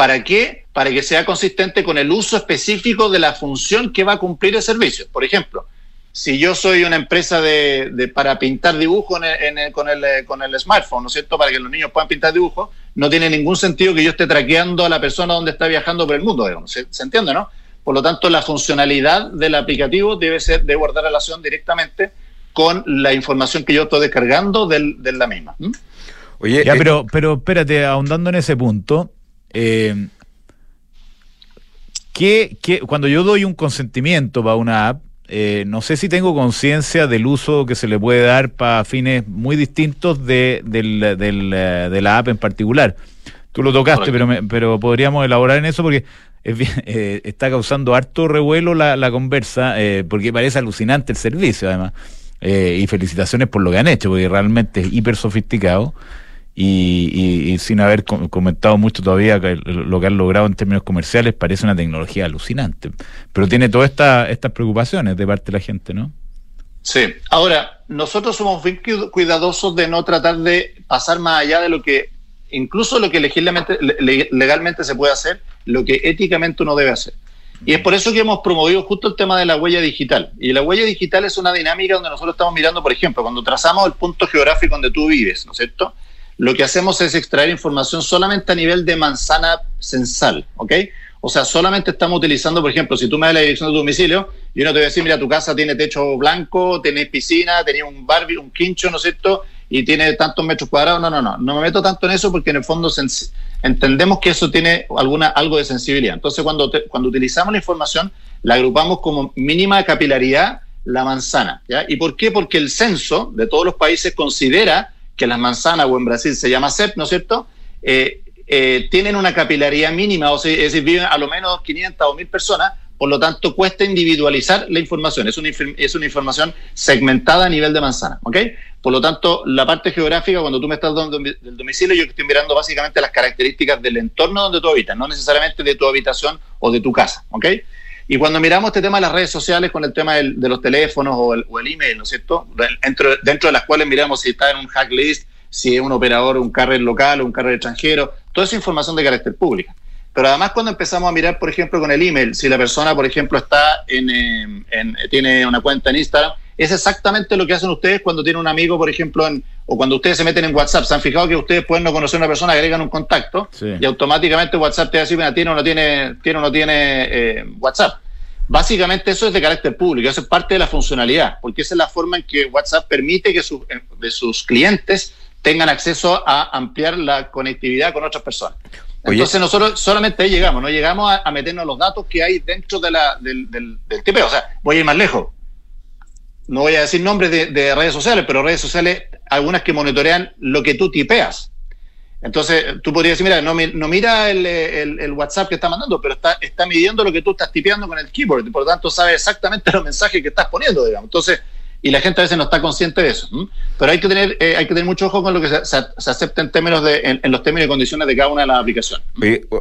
¿Para qué? Para que sea consistente con el uso específico de la función que va a cumplir el servicio. Por ejemplo, si yo soy una empresa de, para pintar dibujos con, el, con el smartphone, ¿no es cierto? Para que los niños puedan pintar dibujos, no tiene ningún sentido que yo esté traqueando a la persona donde está viajando por el mundo, ¿Se, entiende, no? Por lo tanto, la funcionalidad del aplicativo debe ser de guardar relación directamente con la información que yo estoy descargando de la misma. Oye, ya, eh, pero, pero espérate, ahondando en ese punto, eh, que, cuando yo doy un consentimiento para una app, eh, no sé si tengo conciencia del uso que se le puede dar para fines muy distintos de, de la app en particular. Tú lo tocaste, pero, pero podríamos elaborar en eso porque eh, está causando harto revuelo la, la conversa, eh, porque parece alucinante el servicio además. Eh, y felicitaciones por lo que han hecho, porque realmente es hiper sofisticado. Y, y- y sin haber com- comentado mucho todavía lo que han logrado en términos comerciales, parece una tecnología alucinante. Pero tiene todas esta- estas preocupaciones de parte de la gente, ¿no? Sí. Ahora, nosotros somos bien cu- cuidadosos de no tratar de pasar más allá de lo que, incluso lo que legislamente- le- legalmente se puede hacer, lo que éticamente uno debe hacer. Y es por eso que hemos promovido justo el tema de la huella digital. Y la huella digital es una dinámica donde nosotros estamos mirando, por ejemplo, cuando trazamos el punto geográfico donde tú vives, ¿no es cierto? Lo que hacemos es extraer información solamente a nivel de manzana censal, ¿ok? O sea, solamente estamos utilizando, por ejemplo, si tú me das la dirección de tu domicilio, yo no te voy a decir, mira, tu casa tiene techo blanco, tenés piscina, tenés un barbie, un quincho, ¿no es cierto? Y tiene tantos metros cuadrados. No, no, no. No me meto tanto en eso porque en el fondo entendemos que eso tiene alguna, algo de sensibilidad. Entonces, cuando, te- cuando utilizamos la información, la agrupamos como mínima capilaridad la manzana. ¿ya? ¿Y por qué? Porque el censo de todos los países considera que las manzanas, o en Brasil se llama CEP, ¿no es cierto? Eh, eh, tienen una capilaridad mínima, o sea, es decir, viven a lo menos 500 o 1000 personas, por lo tanto cuesta individualizar la información, es una, es una información segmentada a nivel de manzana, ¿ok? Por lo tanto, la parte geográfica, cuando tú me estás dando del domicilio, yo estoy mirando básicamente las características del entorno donde tú habitas, no necesariamente de tu habitación o de tu casa, ¿ok? Y cuando miramos este tema de las redes sociales con el tema de los teléfonos o el, email, ¿no es cierto? Dentro, de las cuales miramos si está en un hack list, si es un operador, un carrier local o un carrier extranjero, toda esa información de carácter pública. Pero además cuando empezamos a mirar, por ejemplo, con el email, si la persona, por ejemplo, está en, eh, en- tiene una cuenta en Instagram, es exactamente lo que hacen ustedes cuando tienen un amigo, por ejemplo, en, o cuando ustedes se meten en WhatsApp. ¿Se han fijado que ustedes pueden no conocer a una persona, agregan un contacto Sí. y automáticamente WhatsApp te va a decir, mira, tiene o no tiene, tiene, o no tiene eh, WhatsApp? Básicamente eso es de carácter público, eso es parte de la funcionalidad, porque esa es la forma en que WhatsApp permite que sus- eh, de sus clientes tengan acceso a ampliar la conectividad con otras personas. Oye. Entonces nosotros solamente ahí llegamos, no llegamos a, a meternos los datos que hay dentro de la, del, del, del TPO. O sea, voy a ir más lejos. No voy a decir nombres de, de redes sociales, pero redes sociales, algunas que monitorean lo que tú tipeas. Entonces, tú podrías decir, mira, no, no mira el, el- el WhatsApp que está mandando, pero está, está midiendo lo que tú estás tipeando con el keyboard, y por lo tanto sabe exactamente los mensajes que estás poniendo, digamos. Entonces, y la gente a veces no está consciente de eso. Pero hay que tener, eh, hay que tener mucho ojo con lo que se, se- se acepta en términos de, en, en los términos y condiciones de cada una de las aplicaciones.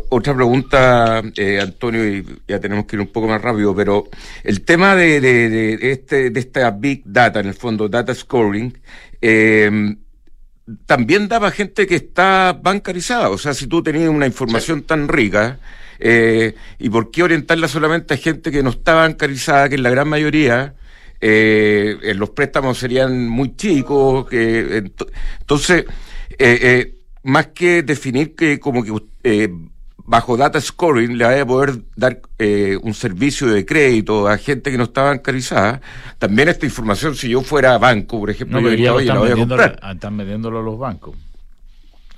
Otra pregunta, eh, Antonio, y ya tenemos que ir un poco más rápido, pero el tema de, de, de este, de esta Big Data, en el fondo, Data Scoring, eh, también daba gente que está bancarizada. O sea, si tú tenías una información tan rica, eh, ¿y por qué orientarla solamente a gente que no está bancarizada, que en la gran mayoría eh, eh, los préstamos serían muy chicos? Que, ento- entonces, eh, eh, más que definir que como que eh, bajo data scoring le vaya a poder dar eh, un servicio de crédito a gente que no está bancarizada, también esta información, si yo fuera banco, por ejemplo, No, yo diría, oye, la están voy a vendiéndolo, comprar. están vendiéndolo a los bancos.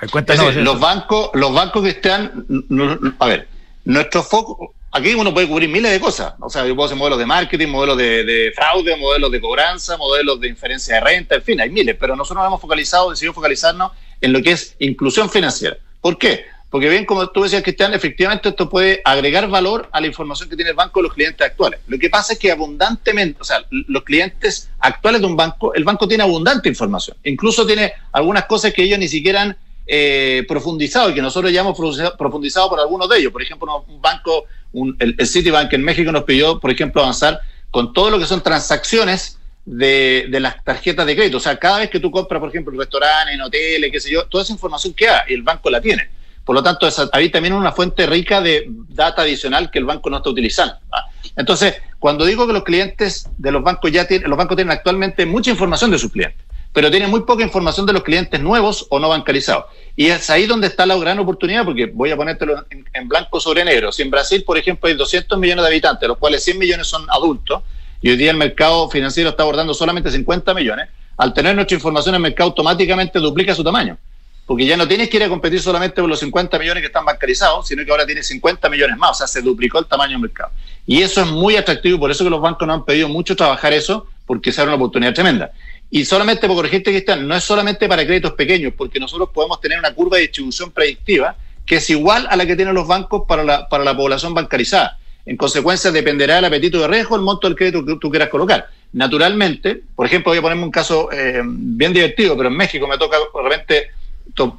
Es decir, los bancos, los bancos que están, no- no- a ver, nuestro foco, aquí uno puede cubrir miles de cosas. O sea, yo puedo hacer modelos de marketing, modelos de, de fraude, modelos de cobranza, modelos de inferencia de renta, en fin, hay miles, pero nosotros nos hemos focalizado, decidimos focalizarnos en lo que es inclusión financiera. ¿Por qué? Porque bien, como tú decías, Cristian, efectivamente esto puede agregar valor a la información que tiene el banco de los clientes actuales. Lo que pasa es que abundantemente, o sea, los clientes actuales de un banco, el banco tiene abundante información. Incluso tiene algunas cosas que ellos ni siquiera han eh, profundizado y que nosotros ya hemos profundiza- profundizado por algunos de ellos. Por ejemplo, un banco, un- el, el Citibank en México nos pidió, por ejemplo, avanzar con todo lo que son transacciones de, de las tarjetas de crédito. O sea, cada vez que tú compras, por ejemplo, en restaurantes, en hoteles, qué sé yo, toda esa información queda y el banco la tiene. Por lo tanto, esa, ahí también una fuente rica de data adicional que el banco no está utilizando. ¿ah? Entonces, cuando digo que los clientes de los bancos ya tienen, los bancos tienen actualmente mucha información de sus clientes, pero tienen muy poca información de los clientes nuevos o no bancarizados. Y es ahí donde está la gran oportunidad, porque voy a ponértelo en, blanco sobre negro. Si en Brasil, por ejemplo, hay 200 millones de habitantes, los cuales 100 millones son adultos, y hoy día el mercado financiero está abordando solamente 50 millones, al tener nuestra información el mercado automáticamente duplica su tamaño. Porque ya no tienes que ir a competir solamente por los 50 millones que están bancarizados, sino que ahora tienes 50 millones más, o sea, se duplicó el tamaño del mercado. Y eso es muy atractivo, por eso que los bancos nos han pedido mucho trabajar eso, porque será una oportunidad tremenda. Y solamente por corregirte, Cristian, no es solamente para créditos pequeños, porque nosotros podemos tener una curva de distribución predictiva que es igual a la que tienen los bancos para la, para la población bancarizada. En consecuencia, dependerá del apetito de riesgo el monto del crédito que tú quieras colocar. naturalmente, por ejemplo, voy a ponerme un caso eh, bien divertido, pero en México me toca, de repente,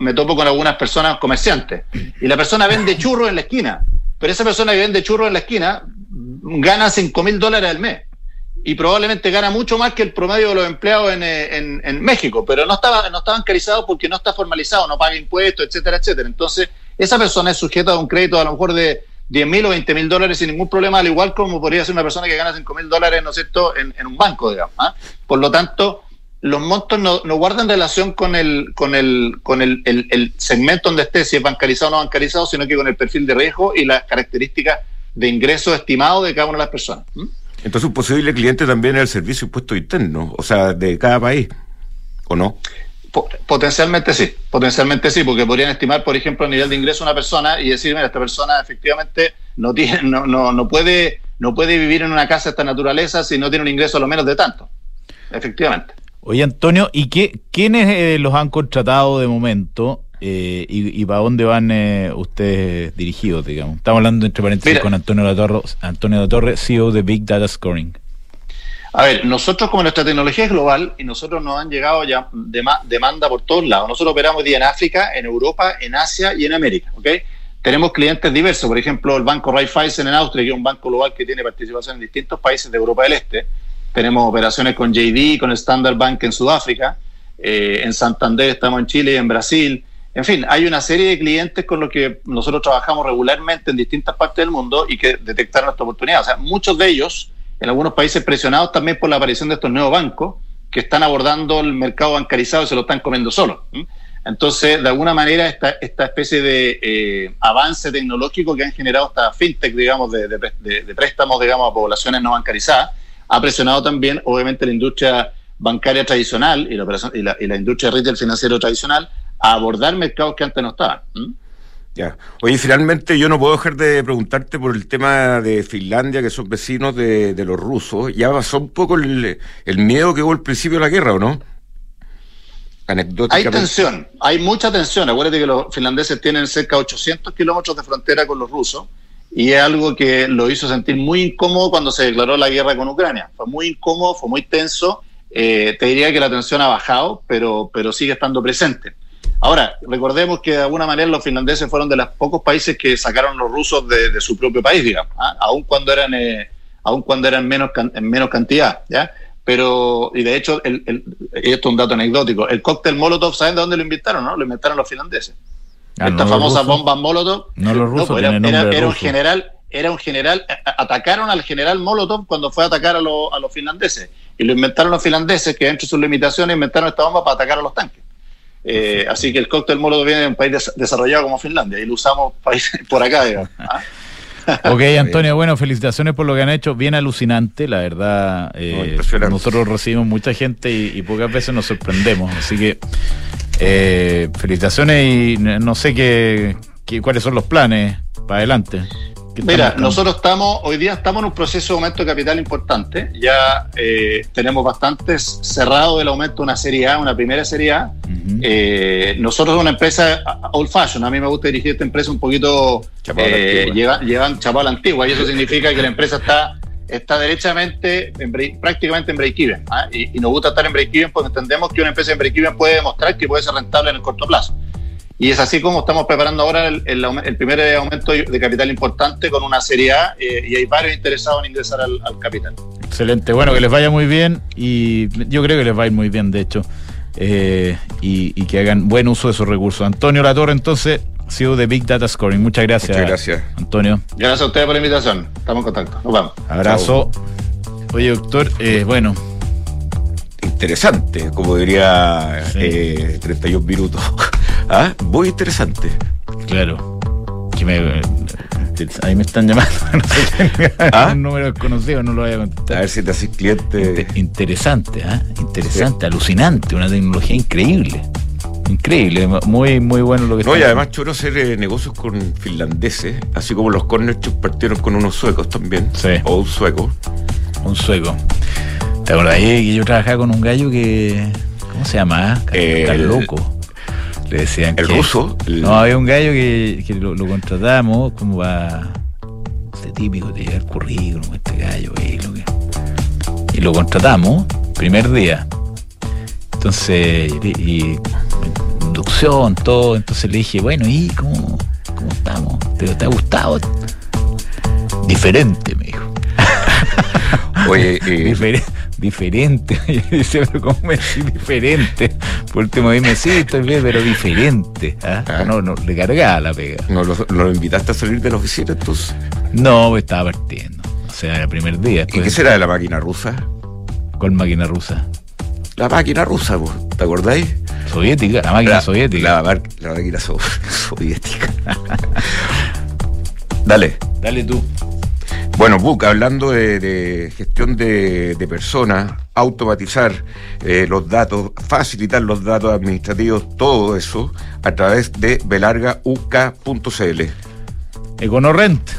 me topo con algunas personas comerciantes y la persona vende churros en la esquina, pero esa persona que vende churros en la esquina gana 5 mil dólares al mes y probablemente gana mucho más que el promedio de los empleados en, eh, México, pero no estaba, no está bancarizado porque no está formalizado, no paga impuestos, etcétera, etcétera. Entonces, esa persona es sujeta a un crédito a lo mejor de 10 mil o 20 mil dólares sin ningún problema, al igual como podría ser una persona que gana 5 mil dólares, ¿no es cierto?, en, un banco, digamos. ¿ah? Por lo tanto, los montos no, guardan relación con el, con el, con el, el- el segmento donde esté, si es bancarizado o no bancarizado, sino que con el perfil de riesgo y las características de ingreso estimado de cada una de las personas. ¿m? Entonces, un posible cliente también es el servicio de impuestos internos, o sea, de cada país, ¿o no? Po- Potencialmente sí, potencialmente sí, porque podrían estimar, por ejemplo, el nivel de ingreso de una persona y decir, mira, esta persona efectivamente no tiene, no, no, no puede, no puede vivir en una casa de esta naturaleza si no tiene un ingreso a lo menos de tanto. Efectivamente. Oye, Antonio, ¿y qué, quiénes eh, los han contratado de momento eh, y, y para dónde van eh, ustedes dirigidos, digamos? Estamos hablando, entre paréntesis, Mira. con Antonio Latorre, Antonio Latorre, CEO de Big Data Scoring. A ver, nosotros como nuestra tecnología es global y nosotros nos han llegado ya dema- demanda por todos lados. Nosotros operamos día en África, en Europa, en Asia y en América, ¿ok? Tenemos clientes diversos, por ejemplo, el banco Raiffeisen en Austria, que es un banco global que tiene participación en distintos países de Europa del Este. Tenemos operaciones con JD, con Standard Bank en Sudáfrica, eh, en Santander estamos en Chile y en Brasil. En fin, hay una serie de clientes con los que nosotros trabajamos regularmente en distintas partes del mundo y que detectaron esta oportunidad. O sea, muchos de ellos, en algunos países presionados también por la aparición de estos nuevos bancos, que están abordando el mercado bancarizado y se lo están comiendo solos. ¿m? Entonces, de alguna manera, esta, esta especie de eh, avance tecnológico que han generado esta fintech, digamos, de préstamos, digamos, a poblaciones no bancarizadas, ha presionado también, obviamente, la industria bancaria tradicional y la, operación- y la, y la industria retail financiero tradicional a abordar mercados que antes no estaban. Ya. Oye, finalmente yo no puedo dejar de preguntarte por el tema de Finlandia, que son vecinos de, de los rusos. Ya pasó un poco el, el miedo que hubo al principio de la guerra, ¿o no? Hay tensión, hay mucha tensión. Acuérdate que los finlandeses tienen cerca de 800 kilómetros de frontera con los rusos y es algo que lo hizo sentir muy incómodo cuando se declaró la guerra con Ucrania. Fue muy incómodo, fue muy tenso. Eh, te diría que la tensión ha bajado, pero, pero sigue estando presente. Ahora, recordemos que de alguna manera los finlandeses fueron de los pocos países que sacaron los rusos de, de su propio país, digamos, ¿ah? aun cuando eran, eh, aun cuando eran menos can- en menos cantidad, ¿ya? Pero, y de hecho, el, el- esto es un dato anecdótico, el cóctel Molotov, ¿saben de dónde lo inventaron? No? Lo inventaron los finlandeses. Ah, Estas ¿no famosas bombas Molotov. No los rusos, pues era, era- era un general, era un general, atacaron al general Molotov cuando fue a atacar a, los- a los finlandeses. Y lo inventaron los finlandeses, que dentro de sus limitaciones inventaron esta bomba para atacar a los tanques. Eh, así que el cóctel Molotov viene de un país des- desarrollado como Finlandia y lo usamos país- por acá, digamos. ¿ah? Ok, Antonio, bueno, felicitaciones por lo que han hecho. Bien alucinante, la verdad. eh, nosotros recibimos mucha gente y, y pocas veces nos sorprendemos. Así que eh, felicitaciones y no sé qué, qué- cuáles son los planes para adelante. ¿Qué están Mira, nosotros estamos, hoy día estamos en un proceso de aumento de capital importante. Ya eh, tenemos bastante cerrado el aumento de una serie A, una primera serie A. Eh, nosotros somos una empresa old fashion. A mí me gusta dirigir esta empresa un poquito Chapado eh, lleva- llevan chapado a la antigua y eso significa que la empresa está está derechamente, en break- prácticamente en break-even. ¿ah? Y, y nos gusta estar en break-even porque entendemos que una empresa en break-even puede demostrar que puede ser rentable en el corto plazo. Y es así como estamos preparando ahora el, el aume- el primer aumento de capital importante con una serie A eh, y hay varios interesados en ingresar al, al capital. Excelente, bueno, que les vaya muy bien y yo creo que les va a ir muy bien, de hecho, eh, y, y que hagan buen uso de esos recursos. Antonio Latorre, entonces, CEO de Big Data Scoring. Muchas gracias. Muchas gracias. Antonio. Gracias a ustedes por la invitación. Estamos en contacto. Nos vemos. Abrazo. Oye, doctor, eh, bueno, Interesante, como diría Sí. eh, 31 minutos. ¿Ah? Muy interesante. claro. Que me, eh, ahí me están llamando. No sé ¿Ah? Un número desconocido, no lo voy a A contestar. ver si te haces cliente. Inte- Interesante, ¿ah? Interesante, alucinante, una tecnología increíble. Increíble, muy, muy bueno lo que No, y además choro hacer eh, negocios con finlandeses, así como los corner shops partieron con unos suecos también. Sí. O un sueco. Un sueco. ¿Te acordás que yo trabajaba con un gallo que. ¿Cómo se llama? Eh, loco. Le decían El que- ruso. el- No, había un gallo que, que lo, lo contratamos como va. Este típico de llevar currículum, este gallo, eh, lo que. Y lo contratamos, primer día. Entonces, y, y- inducción, todo. Entonces le dije, bueno, ¿y cómo, cómo estamos? ¿Te, te ha gustado? Diferente, me dijo. Oye, eh, diferente. Decía, pero ¿cómo me decís diferente? Por último dime, sí, estoy bien, pero diferente. ¿ah? Ah. No, no, le cargaba la pega. ¿no lo, invitaste a salir de la oficina entonces? No, pues estaba partiendo. O sea, el primer día. ¿Y qué será de la máquina rusa? con máquina rusa. La máquina rusa, ¿te acordáis? Soviética, la máquina soviética. La, máquina so- soviética. Dale. Dale tú. Bueno, Book, hablando de, gestión de, personas, automatizar eh, los datos, facilitar los datos administrativos, todo eso a través de belargauk.cl. Econorrent.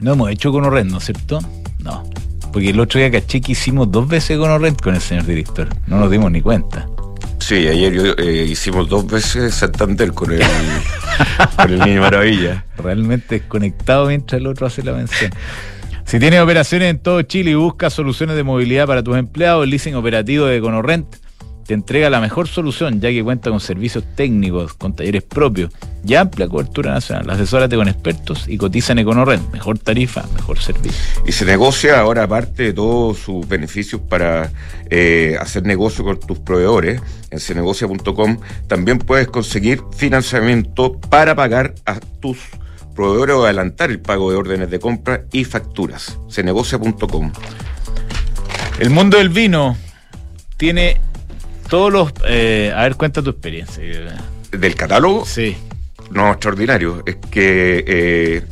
No hemos hecho Econorrent, ¿no es cierto? No. Porque el otro día caché que hicimos dos veces Econorrent con el señor director. No nos dimos ni cuenta. Sí, ayer yo, eh, hicimos dos veces Santander con el, con el Niño Maravilla. realmente desconectado mientras el otro hace la mención. Si tienes operaciones en todo Chile y buscas soluciones de movilidad para tus empleados, el leasing operativo de Econorrent te entrega la mejor solución, ya que cuenta con servicios técnicos, con talleres propios y amplia cobertura nacional. Asesórate con expertos y cotiza en Econorrent. Mejor tarifa, mejor servicio. Y se negocia ahora, aparte de todos sus beneficios para eh, hacer negocio con tus proveedores, en cenegocia.com también puedes conseguir financiamiento para pagar a tus proveedores o adelantar el pago de órdenes de compra y facturas. cenegocia.com. El mundo del vino tiene todos los... eh, a ver, cuenta tu experiencia. Del catálogo, Sí. no, extraordinario. Es que, eh,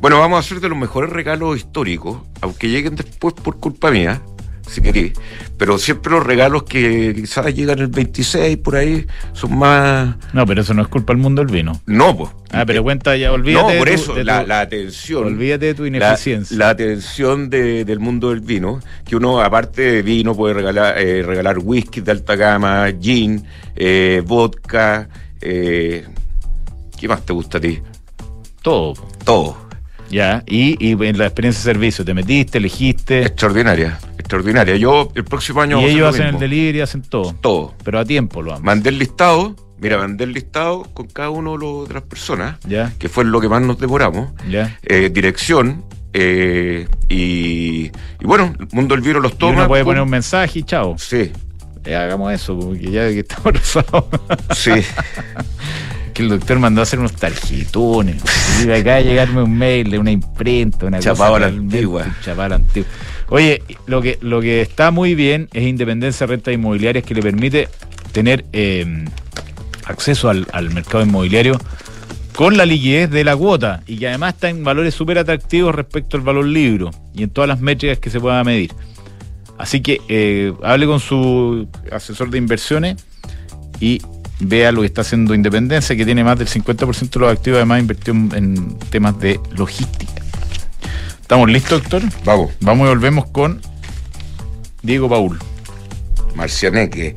bueno, vamos a hacer de los mejores regalos históricos, aunque lleguen después por culpa mía, si querés. Pero siempre los regalos que quizás llegan el 26 por ahí son más. No, pero eso no es culpa del mundo del vino. No, pues. Ah, pero cuenta ya, olvídate. No, de por tu- eso, de la, tu- la atención. Olvídate de tu La, ineficiencia. la atención de- del mundo del vino, que uno aparte de vino puede regalar, eh, regalar whisky de alta gama, gin, eh, vodka, eh, ¿qué más te gusta a ti? Todo. Todo. Ya. Y, y en la experiencia de servicio, te metiste, elegiste. Extraordinaria, extraordinaria. Yo el próximo año y ellos lo hacen el delivery, hacen todo. todo. Pero a tiempo lo aman. Mandé el listado, mira, mandé el listado con cada uno de, las personas, Ya. que fue lo que más nos demoramos. Ya. Eh, dirección, eh, y, y bueno, el mundo del vino los Y toma. uno puede pum. poner un mensaje y chao. Sí, Eh, hagamos eso, porque ya que estamos rosados. sí. que el doctor mandó a hacer unos tarjetones. Y acá a llegarme un mail de una imprenta, una Chapado cosa la antigua. chapado la antigua. Oye, lo que, lo que está muy bien es independencia de rentas inmobiliarias que le permite tener eh, acceso al, al mercado inmobiliario con la liquidez de la cuota y que además está en valores súper atractivos respecto al valor libro y en todas las métricas que se pueda medir. Así que eh, hable con su asesor de inversiones y vea lo que está haciendo Independencia, que tiene más del 50% de los activos, además invirtió en, en temas de logística. ¿Estamos listos, doctor? Vamos, Vamos y volvemos con Diego Paul. Marcianeque.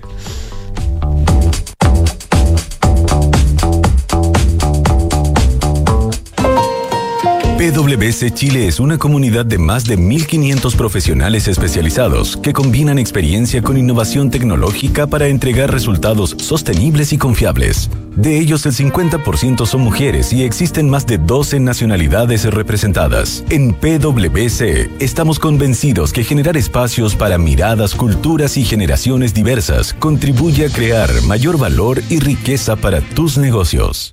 PwC Chile es una comunidad de más de 1.500 profesionales especializados que combinan experiencia con innovación tecnológica para entregar resultados sostenibles y confiables. De ellos, el 50% son mujeres y existen más de 12 nacionalidades representadas. En PwC estamos convencidos que generar espacios para miradas, culturas y generaciones diversas contribuye a crear mayor valor y riqueza para tus negocios.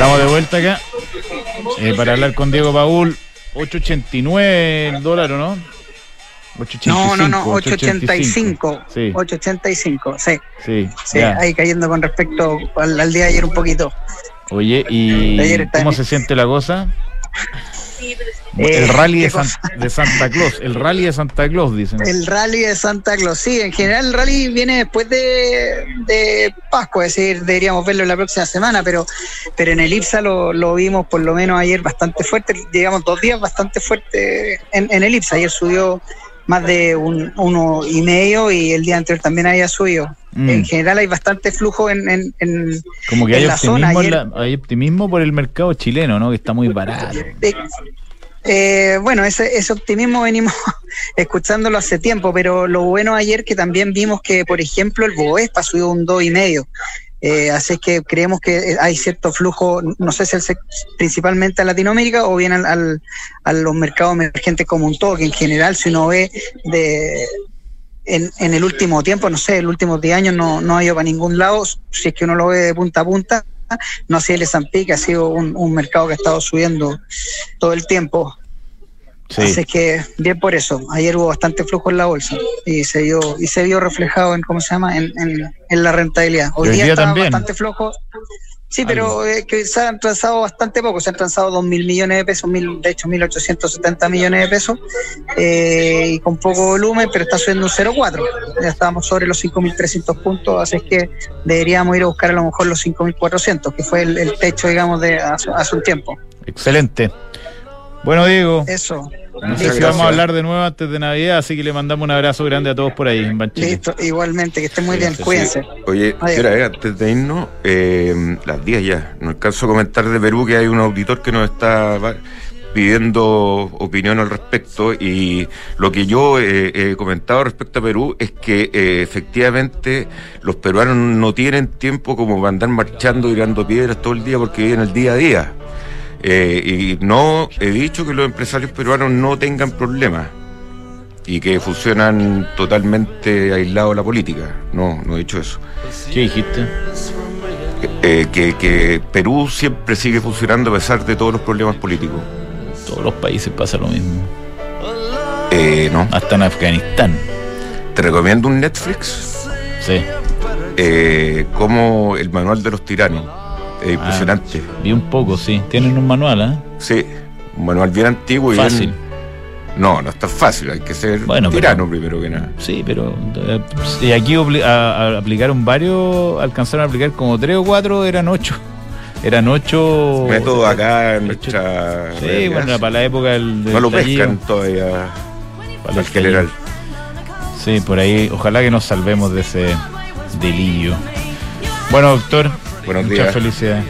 Estamos de vuelta acá eh, para hablar con Diego Paul. 8.89 el dólar, ¿o no? 8.85, No, no, no, 885. Sí, 885, sí. sí. Sí, ya. ahí cayendo con respecto al, al día de ayer un poquito. Oye, ¿y cómo se siente la cosa? Eh, el rally de, Santa Claus. El rally de Santa Claus, dicen. El rally de Santa Claus, sí, en general el rally viene después de, de Pascua, es decir, deberíamos verlo la próxima semana, pero, pero en el IPSA lo, lo vimos por lo menos ayer bastante fuerte, llegamos dos días bastante fuerte en, en el IPSA, ayer subió más de un, uno y medio y el día anterior también había subido. Mm. En general hay bastante flujo en, en, en- Como que en hay la optimismo, zona. la- hay optimismo por el mercado chileno, ¿no? Que está muy barato. Eh, eh, bueno, ese, ese optimismo venimos escuchándolo hace tiempo, pero lo bueno ayer que también vimos que, por ejemplo, el Boespa subió un 2,5. Eh, así que creemos que hay cierto flujo, no sé si el principalmente a Latinoamérica o bien al, al- a los mercados emergentes como un todo, que en general si uno ve de, en, en el último tiempo, no sé, el último 10 años no, no ha ido para ningún lado, si es que uno lo ve de punta a punta, no así el S&P, que ha sido un, un mercado que ha estado subiendo todo el tiempo. Sí. Así que bien por eso. Ayer hubo bastante flujo en la bolsa y se vio y se vio reflejado en cómo se llama en, en, en la rentabilidad. Hoy, hoy día, día también. bastante flojo. Sí, pero eh, que se han transado bastante poco, se han transado dos mil millones de pesos, mil, de hecho 1.870 millones de pesos, eh, y con poco volumen, pero está subiendo un 0,4. Ya estábamos sobre los 5.300 puntos, así es que deberíamos ir a buscar a lo mejor los 5.400, que fue el, el techo, digamos, de hace, hace un tiempo. Excelente. Bueno, Diego, Eso. No sé si vamos a hablar de nuevo antes de Navidad, así que le mandamos un abrazo grande a todos por ahí en Banchile. Listo, igualmente, que estén muy bien, cuídense. Oye. Antes de irnos, eh, las 10 ya. No alcanzo a comentar de Perú que hay un auditor que nos está. pidiendo opinión al respecto y lo que yo eh, he comentado respecto a Perú es que eh, efectivamente los peruanos no tienen tiempo como para andar marchando y tirando piedras todo el día porque viven el día a día. Eh, y no he dicho que los empresarios peruanos no tengan problemas y que funcionan totalmente aislados de la política. No, no he dicho eso. ¿Qué dijiste? Eh, que, que Perú siempre sigue funcionando a pesar de todos los problemas políticos. Todos los países pasa lo mismo. Eh, no. Hasta en Afganistán. Te recomiendo un Netflix. Sí. Eh, como el manual de los tiranos. Es impresionante. Ah, vi un poco, sí. Tienen un manual, ¿eh? Sí, un manual bien antiguo y Fácil. bien- No, no es tan fácil, hay que ser Bueno, pero- tirano primero que nada. Sí, pero eh, y aquí obli- a- a- aplicaron varios, alcanzaron a aplicar como tres o cuatro, eran ocho. Eran ocho. Método acá en nuestra. Sí, realidad. bueno, para la época del. del no lo estallido. pescan todavía Para el al general. Sí, por ahí, ojalá que nos salvemos de ese delirio. Bueno, doctor, Buenos muchas días. felicidades.